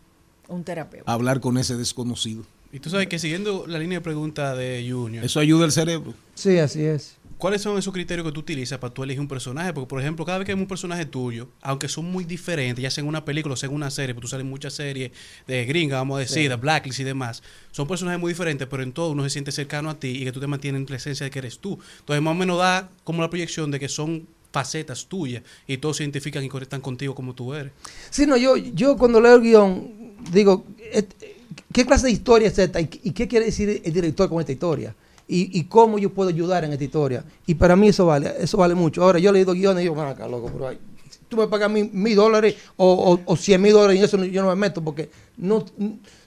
Un terapeuta. hablar con ese desconocido. Y tú sabes que siguiendo la línea de pregunta de Junior. Eso ayuda al cerebro. Sí, así es. ¿Cuáles son esos criterios que tú utilizas para tú elegir un personaje? Porque, por ejemplo, cada vez que hay un personaje tuyo, aunque son muy diferentes, ya sea en una película o sea en una serie, porque tú sales en muchas series de gringa, vamos a decir, Sí. de Blacklist y demás, son personajes muy diferentes, pero en todo uno se siente cercano a ti y que tú te mantienes en la esencia de que eres tú. Entonces, más o menos da como la proyección de que son facetas tuyas y todos se identifican y conectan contigo como tú eres. Sí, no, yo, yo cuando leo el guion, digo, et- ¿qué clase de historia es esta? ¿Y, y qué quiere decir el director con esta historia? Y, y cómo yo puedo ayudar en esta historia. Y para mí eso vale, eso vale mucho. Ahora, yo he leído guiones y digo, "Ven acá, loco, pero ay, tú me pagas mil, mil dólares o, o, cien mil dólares y eso yo no me meto porque no,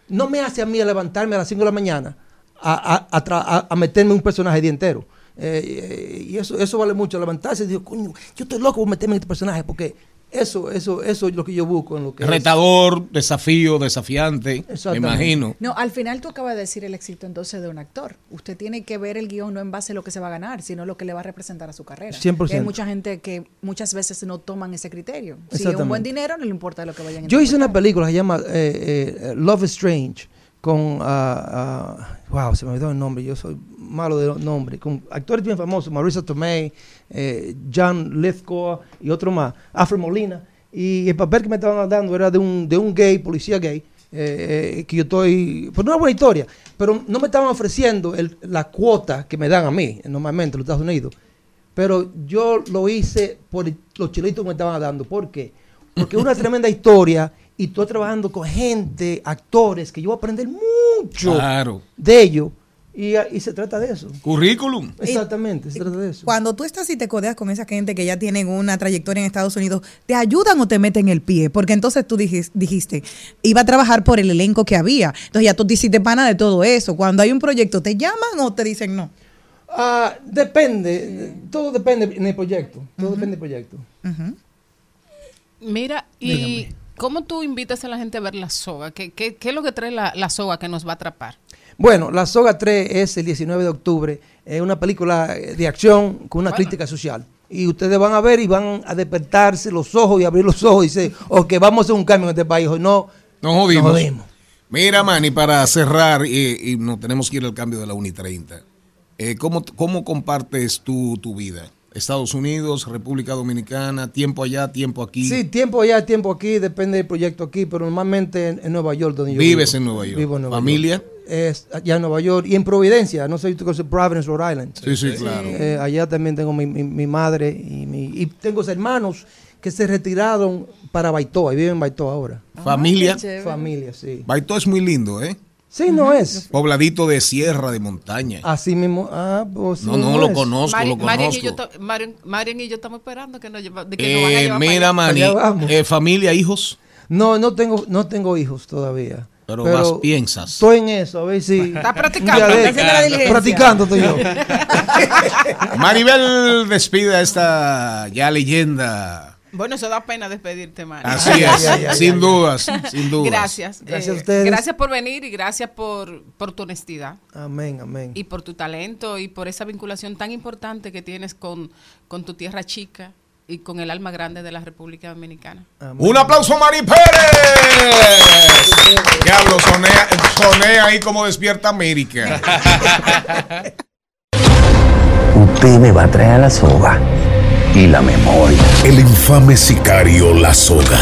no me hace a mí levantarme a las 5 de la mañana a, a, a meterme un personaje día entero. Eh, eh, y eso, eso vale mucho, levantarse y digo, coño, yo estoy loco por meterme en este personaje porque eso, eso, eso es lo que yo busco en lo que es- Retador, desafío, desafiante, me imagino. No, al final tú acabas de decir el éxito entonces de un actor. Usted tiene que ver el guion no en base a lo que se va a ganar, sino lo que le va a representar a su carrera. 100%. Y hay mucha gente que muchas veces no toman ese criterio. Si es un buen dinero, no le importa lo que vayan a Yo hice una película que se llama eh, eh, Love is Strange con, ah, wow, se me olvidó el nombre, yo soy malo de nombre, con actores bien famosos, Marisa Tomei, eh, John Lithgow y otro más, Alfred Molina. Y el papel que me estaban dando era de un, de un gay, policía gay, eh, eh, que yo estoy, por una buena historia, pero no me estaban ofreciendo el- la cuota que me dan a mí, normalmente en los Estados Unidos. Pero yo lo hice por los chelitos que me estaban dando. Porque es una tremenda historia y estoy trabajando con gente, actores, que yo voy a aprender mucho Claro. de ellos. Y, y se trata de eso. Currículum. Exactamente, se trata de eso. Cuando tú estás y te codeas con esa gente que ya tienen una trayectoria en Estados Unidos, ¿te ayudan o te meten el pie? Porque entonces tú dijis- dijiste, iba a trabajar por el elenco que había. Entonces ya tú te hiciste pana de todo eso. Cuando hay un proyecto, ¿te llaman o te dicen no? Ah, depende, todo depende en el proyecto. Todo depende del proyecto. Mira, ¿y Dígame. Cómo tú invitas a la gente a ver la soga? ¿Qué, qué, qué es lo que trae la, la soga que nos va a atrapar? Bueno, La Soga 3 es el 19 de octubre. Es una película eh, de acción con una crítica social. Y ustedes van a ver y van a despertarse los ojos y abrir los ojos y decir, ok, vamos a hacer un cambio en este país. Hoy no, Nos jodimos. Nos jodimos. Mira, Manny, para cerrar, y, y nos tenemos que ir al cambio de la Uni 30. Eh, ¿cómo, ¿Cómo compartes tú tu vida? Estados Unidos, República Dominicana, tiempo allá, tiempo aquí. Sí, tiempo allá, tiempo aquí, depende del proyecto aquí, pero normalmente en, en Nueva York donde yo Vives vivo. en Nueva York. Vivo en Nueva ¿Familia? York. Es allá en Nueva York y en Providencia, no sé si tú conoces Providence, Rhode Island. Sí, sí, claro. Eh, allá también tengo mi, mi- mi madre y, mi, y tengo hermanos que se retiraron para Baitoa y viven en Baitoa ahora. ¿Familia? Familia, sí. Baito es muy lindo, ¿eh? Sí, no es. Pobladito de sierra, de montaña. Así mismo. Ah, pues No, sí, no, lo es. conozco, lo Marian y yo, conozco. Marian, Marian y yo estamos esperando que nos, lleva- de que nos van a Eh, llevar mira, vamos. eh, familia, hijos, No, no tengo, no tengo hijos todavía. pero, vas, piensas. Estoy en eso, a ver si. Está practicando, está haciendo la diligencia. Practicando estoy yo. Maribel despide a esta ya leyenda. Bueno, eso da pena despedirte, Marian. Así es, sin dudas, sin dudas. Gracias. Gracias a eh, ustedes. Gracias por venir y gracias por, por tu honestidad. Amén, amén. y por tu talento y por esa vinculación tan importante que tienes con, con tu tierra chica y con el alma grande de la República Dominicana. Un aplauso a Mari Pérez. Diablo, sonea, sonea ahí como despierta América. Usted me va a traer la soga y la memoria. El infame sicario La Soga.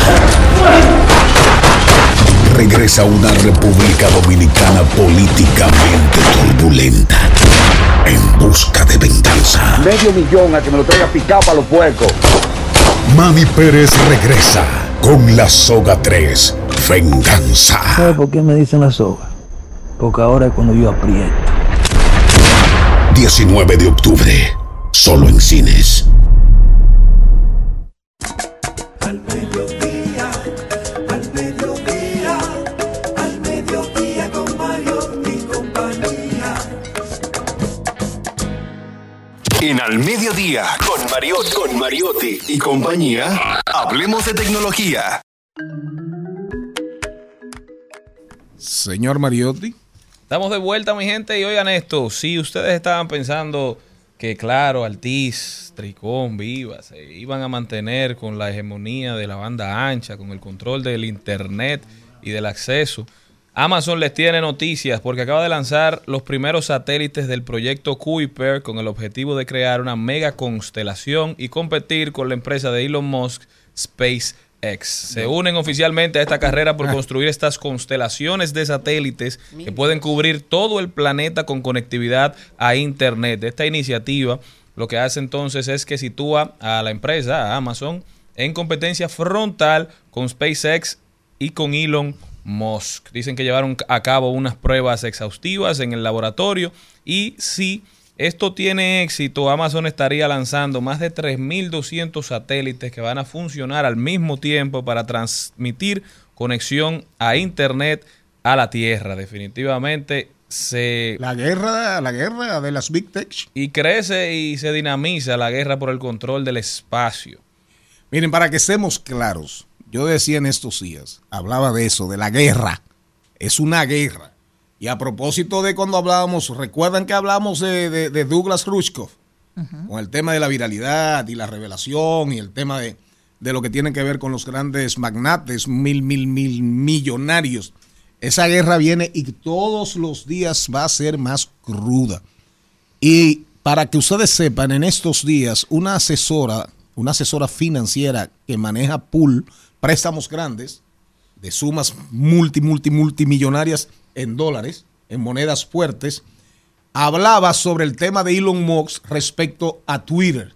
Regresa a una República Dominicana políticamente turbulenta. En busca de venganza. Medio millón a que me lo traiga picado para los puercos. Manny Pérez regresa con La Soga 3. Venganza. ¿Sabe por qué me dicen la soga? Porque ahora es cuando yo aprieto. 19 de octubre. Solo en cines. En Al Mediodía, con Mariotti, con Mariotti y compañía, hablemos de tecnología. Señor Mariotti. Estamos de vuelta, mi gente, y oigan esto, si ustedes estaban pensando que claro, Altiz, Tricón, Viva, se iban a mantener con la hegemonía de la banda ancha, con el control del internet y del acceso, Amazon les tiene noticias porque acaba de lanzar los primeros satélites del proyecto Kuiper con el objetivo de crear una mega constelación y competir con la empresa de Elon Musk, SpaceX. Se unen oficialmente a esta carrera por construir estas constelaciones de satélites que pueden cubrir todo el planeta con conectividad a Internet. Esta iniciativa lo que hace entonces es que sitúa a la empresa, a Amazon, en competencia frontal con SpaceX y con Elon Musk. Dicen que llevaron a cabo unas pruebas exhaustivas en el laboratorio y si esto tiene éxito, Amazon estaría lanzando más de 3.200 satélites que van a funcionar al mismo tiempo para transmitir conexión a Internet a la Tierra. Definitivamente se... La guerra, la guerra de las Big Tech. Y crece y se dinamiza la guerra por el control del espacio. Miren, para que estemos claros, yo decía en estos días, hablaba de eso, de la guerra. Es una guerra. Y a propósito de cuando hablábamos, recuerdan que hablamos de, de- de Douglas Rushkoff, con el tema de la viralidad y la revelación y el tema de, de lo que tiene que ver con los grandes magnates, mil, mil, mil millonarios. Esa guerra viene y todos los días va a ser más cruda. Y para que ustedes sepan, en estos días, una asesora, una asesora financiera que maneja pool, préstamos grandes, de sumas multi, multi, multimillonarias en dólares, en monedas fuertes, hablaba sobre el tema de Elon Musk respecto a Twitter.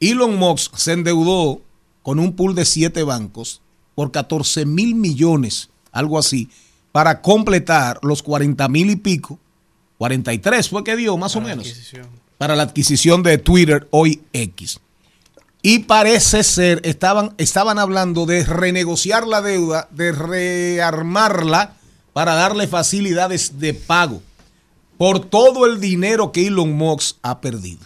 Elon Musk se endeudó con un pool de siete bancos por 14 mil millones, algo así, para completar los 40 mil y pico, 43 fue que dio más o menos, para la adquisición de Twitter hoy X. Y parece ser, estaban, estaban hablando de renegociar la deuda, de rearmarla para darle facilidades de pago por todo el dinero que Elon Musk ha perdido.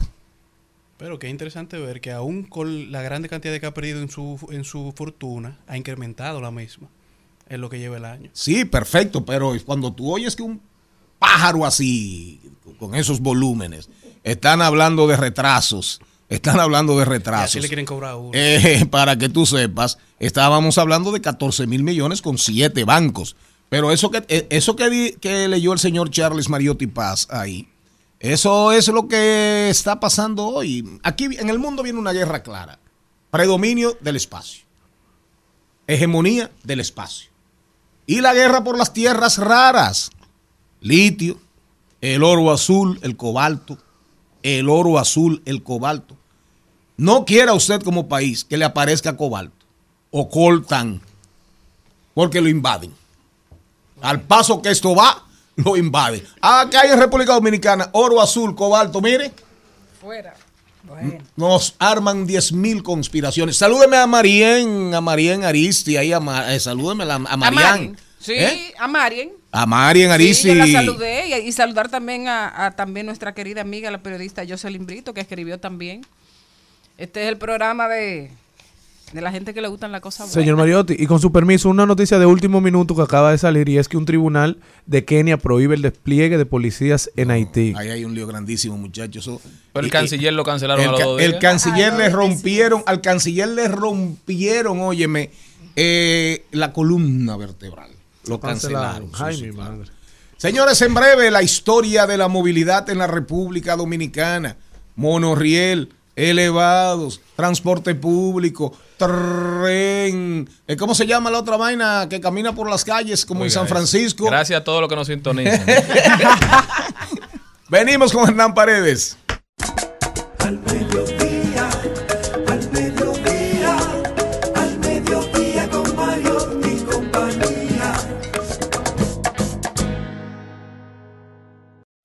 Pero qué interesante ver que aún con la grande cantidad que ha perdido en su, en su fortuna, ha incrementado la misma en lo que lleva el año. Sí, perfecto, pero cuando tú oyes que un pájaro así, con esos volúmenes, están hablando de retrasos, están hablando de así retrasos. le quieren cobrar uno. Eh, para que tú sepas, estábamos hablando de 14 mil millones con siete bancos. Pero eso que, eh, eso que, di- que leyó el señor Charles Mariotti Paz ahí, eso es lo que está pasando hoy. Aquí en el mundo viene una guerra clara. Predominio del espacio. Hegemonía del espacio. Y la guerra por las tierras raras. Litio, el oro azul, el cobalto, el oro azul, el cobalto. No quiera usted como país que le aparezca cobalto o coltan, porque lo invaden. Al paso que esto va, lo invaden. Que hay en República Dominicana oro azul, cobalto, mire, Fuera. nos arman 10 mil conspiraciones. Salúdeme a Marien, a Marien Aristi, ahí a, eh, salúdeme a, a. Marien. Sí, ¿Eh? a Marien. A Marien Aristi. Sí, yo la saludé y, y saludar también a, a también nuestra querida amiga, la periodista Jocelyn Brito, que escribió también. Este es el programa de, de la gente que le gustan las cosas buenas. Señor Mariotti, y con su permiso, una noticia de último minuto que acaba de salir y es que un tribunal de Kenia prohíbe el despliegue de policías en Haití. Ahí hay un lío grandísimo, muchachos. Pero el y- canciller lo cancelaron el, a los dos el días. canciller le rompieron, al canciller le rompieron, óyeme, eh, la columna vertebral. Lo cancelaron. Ay, mi madre. Señores, en breve la historia de la movilidad en la República Dominicana. Monorriel, elevados, transporte público, tren. eh, ¿Cómo se llama la otra vaina que camina por las calles como en San. Francisco? Gracias a todos los que nos sintonizan. Venimos con Hernán Paredes. Al mediodía, al mediodía, al mediodía con Mario y compañía.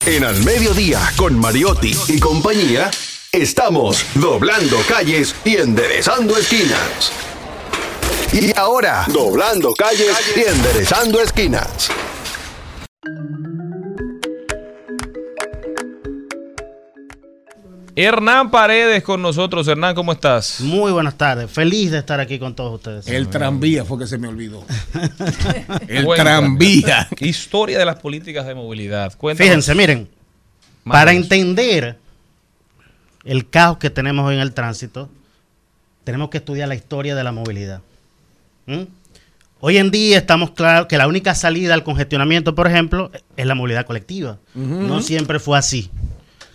En Al Mediodía, con Mariotti y compañía, estamos doblando calles y enderezando esquinas. Y ahora, doblando calles y enderezando esquinas. Hernán Paredes con nosotros. Hernán, ¿cómo estás? Muy buenas tardes. Feliz de estar aquí con todos ustedes. El tranvía fue que se me olvidó. El tranvía. Historia de las políticas de movilidad. Cuéntanos. Fíjense, miren, para entender el caos que tenemos hoy en el tránsito, tenemos que estudiar la historia de la movilidad. ¿Mm? Hoy en día estamos claros que la única salida al congestionamiento, por ejemplo, es la movilidad colectiva. No siempre fue así.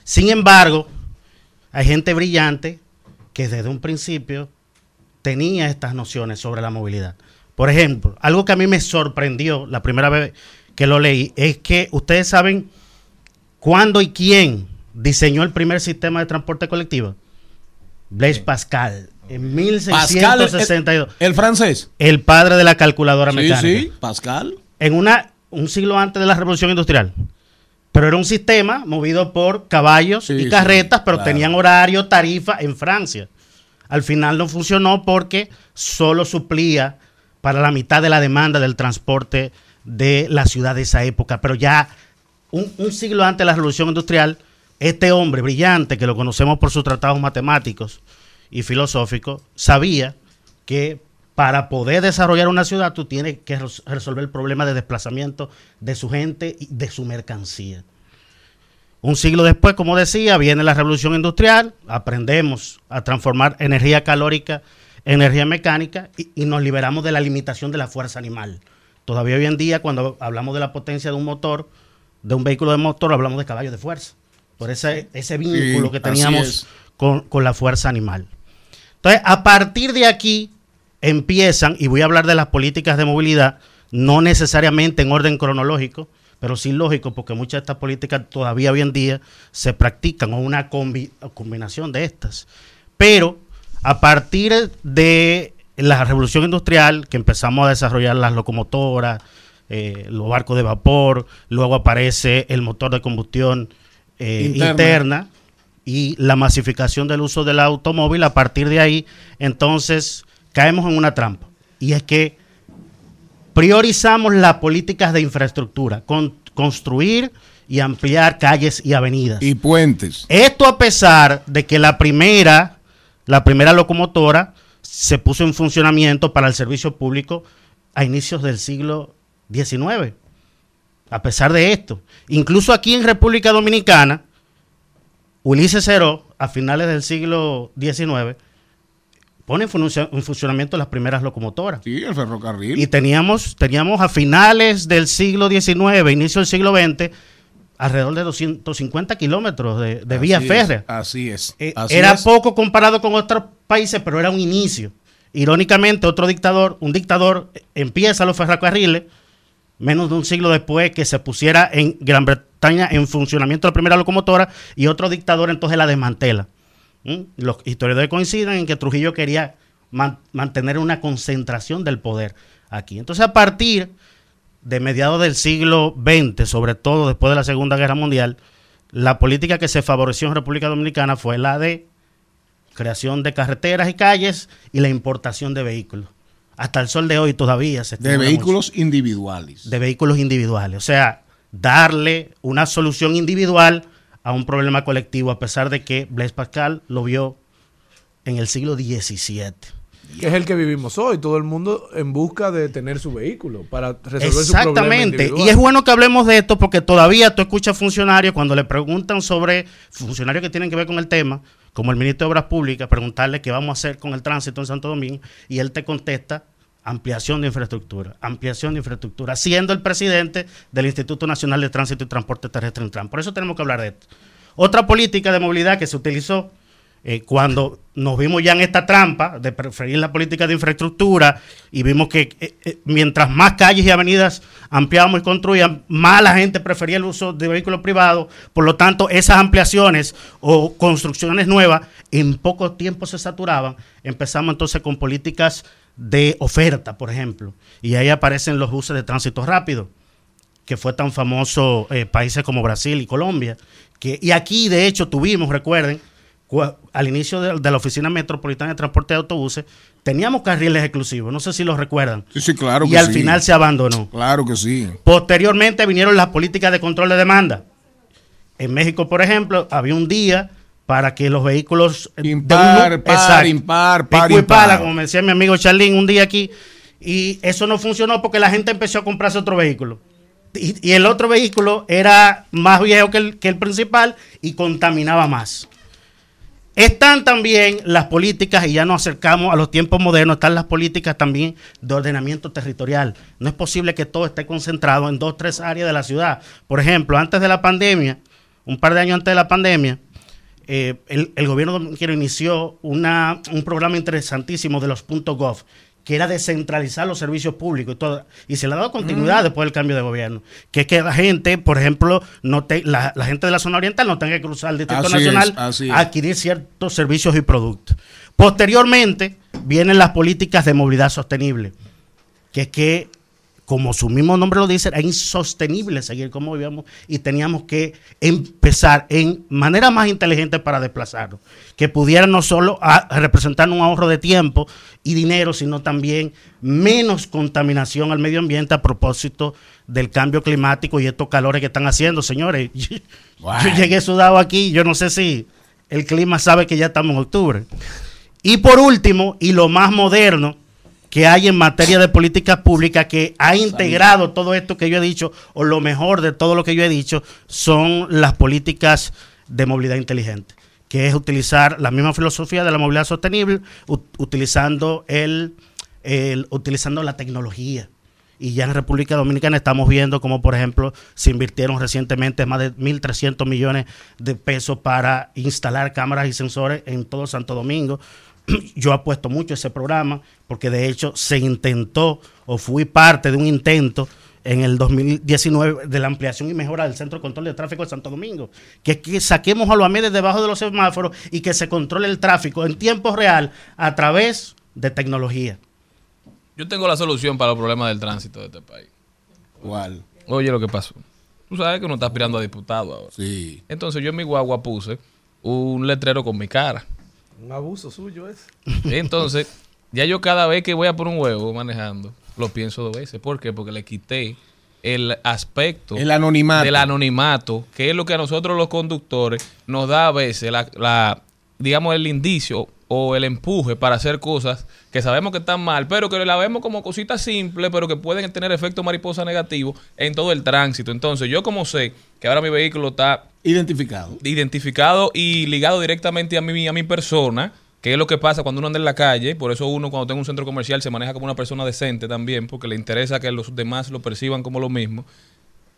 Sin embargo, hay gente brillante que desde un principio tenía estas nociones sobre la movilidad. Por ejemplo, algo que a mí me sorprendió la primera vez que lo leí es que ustedes saben cuándo y quién diseñó el primer sistema de transporte colectivo. Blaise Pascal, en 1662. el, el francés. El padre de la calculadora Sí, mecánica. sí, Pascal. En una, un siglo antes de la revolución industrial. Pero era un sistema movido por caballos y sí, carretas, pero claro. tenían horario, tarifa en Francia. Al final no funcionó porque solo suplía para la mitad de la demanda del transporte de la ciudad de esa época. Pero ya un, un siglo antes de la revolución industrial, este hombre brillante, que lo conocemos por sus tratados matemáticos y filosóficos, sabía que para poder desarrollar una ciudad tú tienes que res- resolver el problema de desplazamiento de su gente y de su mercancía. Un siglo después, como decía, viene la revolución industrial, aprendemos a transformar energía calórica en energía mecánica y nos liberamos de la limitación de la fuerza animal. Todavía hoy en día, cuando hablamos de la potencia de un motor, de un vehículo de motor, hablamos de caballos de fuerza, por ese, ese vínculo que teníamos con, con la fuerza animal. Entonces, a partir de aquí, empiezan, y voy a hablar de las políticas de movilidad, no necesariamente en orden cronológico, pero sí lógico, porque muchas de estas políticas todavía hoy en día se practican o una combi- combinación de estas. Pero a partir de la revolución industrial, que empezamos a desarrollar las locomotoras, eh, los barcos de vapor, luego aparece el motor de combustión eh, Interna. interna y la masificación del uso del automóvil, a partir de ahí, entonces caemos en una trampa. Y es que priorizamos las políticas de infraestructura, con, construir y ampliar calles y avenidas. Y puentes. Esto a pesar de que la primera, la primera locomotora se puso en funcionamiento para el servicio público a inicios del siglo XIX. A pesar de esto, incluso aquí en República Dominicana, Ulises Ceró, a finales del siglo XIX, pone en, funcio- en funcionamiento las primeras locomotoras. Sí, el ferrocarril. Y teníamos, teníamos a finales del siglo XIX, inicio del siglo XX, alrededor de 250 kilómetros de, de vía férrea. así es. Eh, así era es. poco comparado con otros países, pero era un inicio. Irónicamente, otro dictador, un dictador eh, empieza los ferrocarriles menos de un siglo después que se pusiera en Gran Bretaña en funcionamiento la primera locomotora y otro dictador entonces la desmantela. ¿Mm? Los historiadores coinciden en que Trujillo quería man- mantener una concentración del poder aquí. Entonces, a partir de mediados del siglo XX, sobre todo después de la Segunda Guerra Mundial, la política que se favoreció en República Dominicana fue la de creación de carreteras y calles y la importación de vehículos. Hasta el sol de hoy todavía se De vehículos individuales. de vehículos individuales. O sea, darle una solución individual a un problema colectivo, a pesar de que Blaise Pascal lo vio en el siglo XVII. Que es el que vivimos hoy, todo el mundo en busca de tener su vehículo para resolver su problema Exactamente. individual. Y es bueno que hablemos de esto porque todavía tú escuchas funcionarios cuando le preguntan sobre funcionarios que tienen que ver con el tema, como el ministro de Obras Públicas, preguntarle qué vamos a hacer con el tránsito en Santo Domingo y él te contesta ampliación de infraestructura, ampliación de infraestructura, siendo el presidente del Instituto Nacional de Tránsito y Transporte Terrestre Intran. Por eso tenemos que hablar de esto. Otra política de movilidad que se utilizó eh, cuando nos vimos ya en esta trampa de preferir la política de infraestructura y vimos que eh, eh, mientras más calles y avenidas ampliábamos y construían, más la gente prefería el uso de vehículos privados. Por lo tanto, esas ampliaciones o construcciones nuevas en poco tiempo se saturaban. Empezamos entonces con políticas de oferta, por ejemplo. Y ahí aparecen los buses de tránsito rápido que fue tan famoso eh, países como Brasil y Colombia. Y aquí, de hecho, tuvimos, recuerden, al inicio de, de la Oficina Metropolitana de Transporte de Autobuses, teníamos carriles exclusivos, no sé si lo recuerdan. Sí, sí, claro y que al sí. final se abandonó. Claro que sí. Posteriormente vinieron las políticas de control de demanda. En México, por ejemplo, había un día para que los vehículos eh, de un Impar, nu- par, Exacto. impar, par, pala, impar. como me decía mi amigo Charlín un día aquí. Y eso no funcionó porque la gente empezó a comprarse otro vehículo. Y, y el otro vehículo era más viejo que el, que el principal y contaminaba más. Están también las políticas, y ya nos acercamos a los tiempos modernos, están las políticas también de ordenamiento territorial. No es posible que todo esté concentrado en dos, tres áreas de la ciudad. Por ejemplo, antes de la pandemia, un par de años antes de la pandemia, eh, el, el gobierno inició un programa interesantísimo de los .gov, que era descentralizar los servicios públicos y todo. Y se le ha dado continuidad Mm. después del cambio de gobierno. Que es que la gente, por ejemplo, no te, la, la gente de la zona oriental no tenga que cruzar el Distrito Así Nacional es, a adquirir ciertos servicios y productos. Posteriormente vienen las políticas de movilidad sostenible, que es que, como su mismo nombre lo dice, era insostenible seguir como vivíamos y teníamos que empezar en manera más inteligente para desplazarnos, que pudiera no solo a- a representar un ahorro de tiempo y dinero, sino también menos contaminación al medio ambiente a propósito del cambio climático y estos calores que están haciendo, señores. Yo llegué sudado aquí, yo no sé si el clima sabe que ya estamos en octubre. Y por último, y lo más moderno que hay en materia de políticas públicas que ha integrado todo esto que yo he dicho, o lo mejor de todo lo que yo he dicho, son las políticas de movilidad inteligente, que es utilizar la misma filosofía de la movilidad sostenible, utilizando, el, el- utilizando la tecnología. Y ya en República Dominicana estamos viendo como, por ejemplo, se invirtieron recientemente más de 1.300 millones de pesos para instalar cámaras y sensores en todo Santo Domingo, yo apuesto mucho a ese programa porque de hecho se intentó o fui parte de un intento en el 2019 de la ampliación y mejora del Centro de Control de Tráfico de Santo Domingo, que es que saquemos a los AMEDES debajo de los semáforos y que se controle el tráfico en tiempo real a través de tecnología. Yo tengo la solución para los problemas del tránsito de este país. ¿Cuál? Oye, lo que pasó. Tú sabes que uno está aspirando a diputado ahora. Sí. Entonces yo en mi guagua puse un letrero con mi cara. Un abuso suyo es. Entonces, ya yo cada vez que voy a por un huevo manejando, lo pienso dos veces. ¿Por qué? Porque le quité el aspecto El anonimato. del anonimato, que es lo que a nosotros los conductores nos da a veces la, la- digamos, el indicio o el empuje para hacer cosas que sabemos que están mal, pero que la vemos como cositas simples, pero que pueden tener efecto mariposa negativo en todo el tránsito. Entonces, yo como sé que ahora mi vehículo está Identificado. identificado y ligado directamente a mi, a mi persona, que es lo que pasa cuando uno anda en la calle, por eso uno cuando tenga un centro comercial se maneja como una persona decente también, porque le interesa que los demás lo perciban como lo mismo.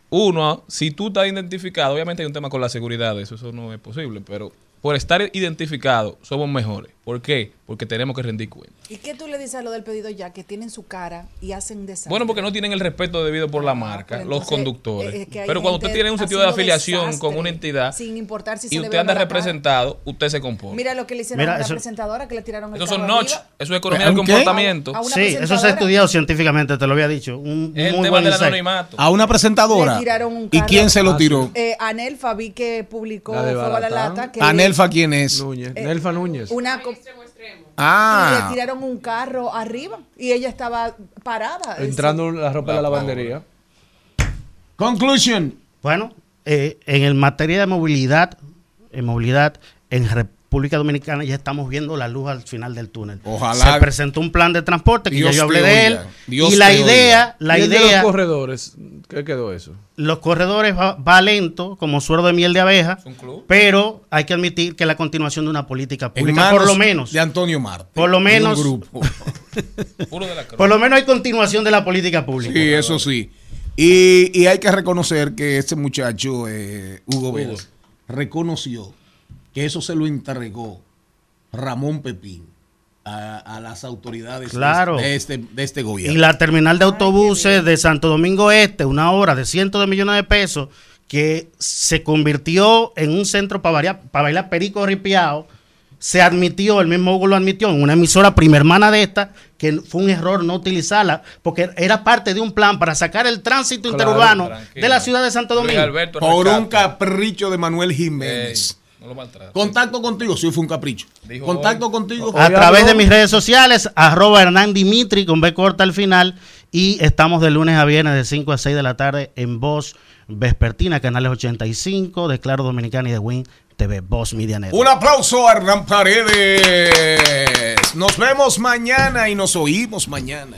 Uno, si tú estás identificado, obviamente hay un tema con la seguridad, eso, eso no es posible, pero por estar identificado somos mejores. ¿Por qué? Porque tenemos que rendir cuenta. ¿Y qué tú le dices a lo del pedido ya? Que tienen su cara y hacen desastre. Bueno, porque no tienen el respeto debido por la marca, pues los conductores. eh, eh, que Pero cuando usted tiene un sentido de afiliación desastre, con una entidad Sin importar si se y usted anda representado, usted se comporta. Mira lo que le hicieron Mira, a una eso- presentadora que le tiraron el Esos son notch, eso es economía del ¿Un qué? comportamiento. A Sí, eso se ha estudiado científicamente, te lo había dicho. Un el muy tema buen del anonimato. A una presentadora. Le tiraron un ¿Y quién se lo Ah, tiró? Eh, Anelfa vi que publicó La de Fuego a la. Lata. Que ¿Anelfa quién es? Núñez. Eh, Nelfa Núñez. Una co- y Ah. le tiraron un carro arriba y ella estaba parada. Entrando la ropa de la lavandería. Conclusion. Bueno, eh, en el materia de movilidad, en movilidad en República Dominicana ya estamos viendo la luz al final del túnel. Ojalá. Se presentó un plan de transporte que Dios ya yo hablé de él. Dios y la idea, la ¿Y el de idea, los corredores, ¿qué quedó eso? los corredores va, va lento, como suero de miel de abeja, pero hay que admitir que es la continuación de una política pública, por lo menos. De Antonio Marte. Por lo un menos- grupo. Puro de la. Por lo menos hay continuación de la política pública. Sí, eso sí. Y, y hay que reconocer que este muchacho, eh, Hugo Vélez, reconoció que eso se lo entregó Ramón Pepín a, a las autoridades de Claro. este- de, este, de este gobierno. Y la terminal de autobuses de Santo Domingo Este, una hora de cientos de millones de pesos, que se convirtió en un centro para bailar perico ripiado, se admitió, el mismo Hugo lo admitió, en una emisora prima hermana de esta, que fue un error no utilizarla, porque era parte de un plan para sacar el tránsito Claro, interurbano tranquilo. de la ciudad de Santo Domingo. Por un capricho de Manuel Jiménez. No lo maltrate. Contacto contigo, sí fue un capricho. Dijo Contacto hoy. contigo. A través de mis redes sociales, arroba Hernán Dimitri con B corta al final. Y estamos de lunes a viernes de 5 a 6 de la tarde en Voz Vespertina, canales 85 de Claro Dominicana y de Win TV, Voz Media Network. Un aplauso a Hernán Paredes. Nos vemos mañana y nos oímos mañana.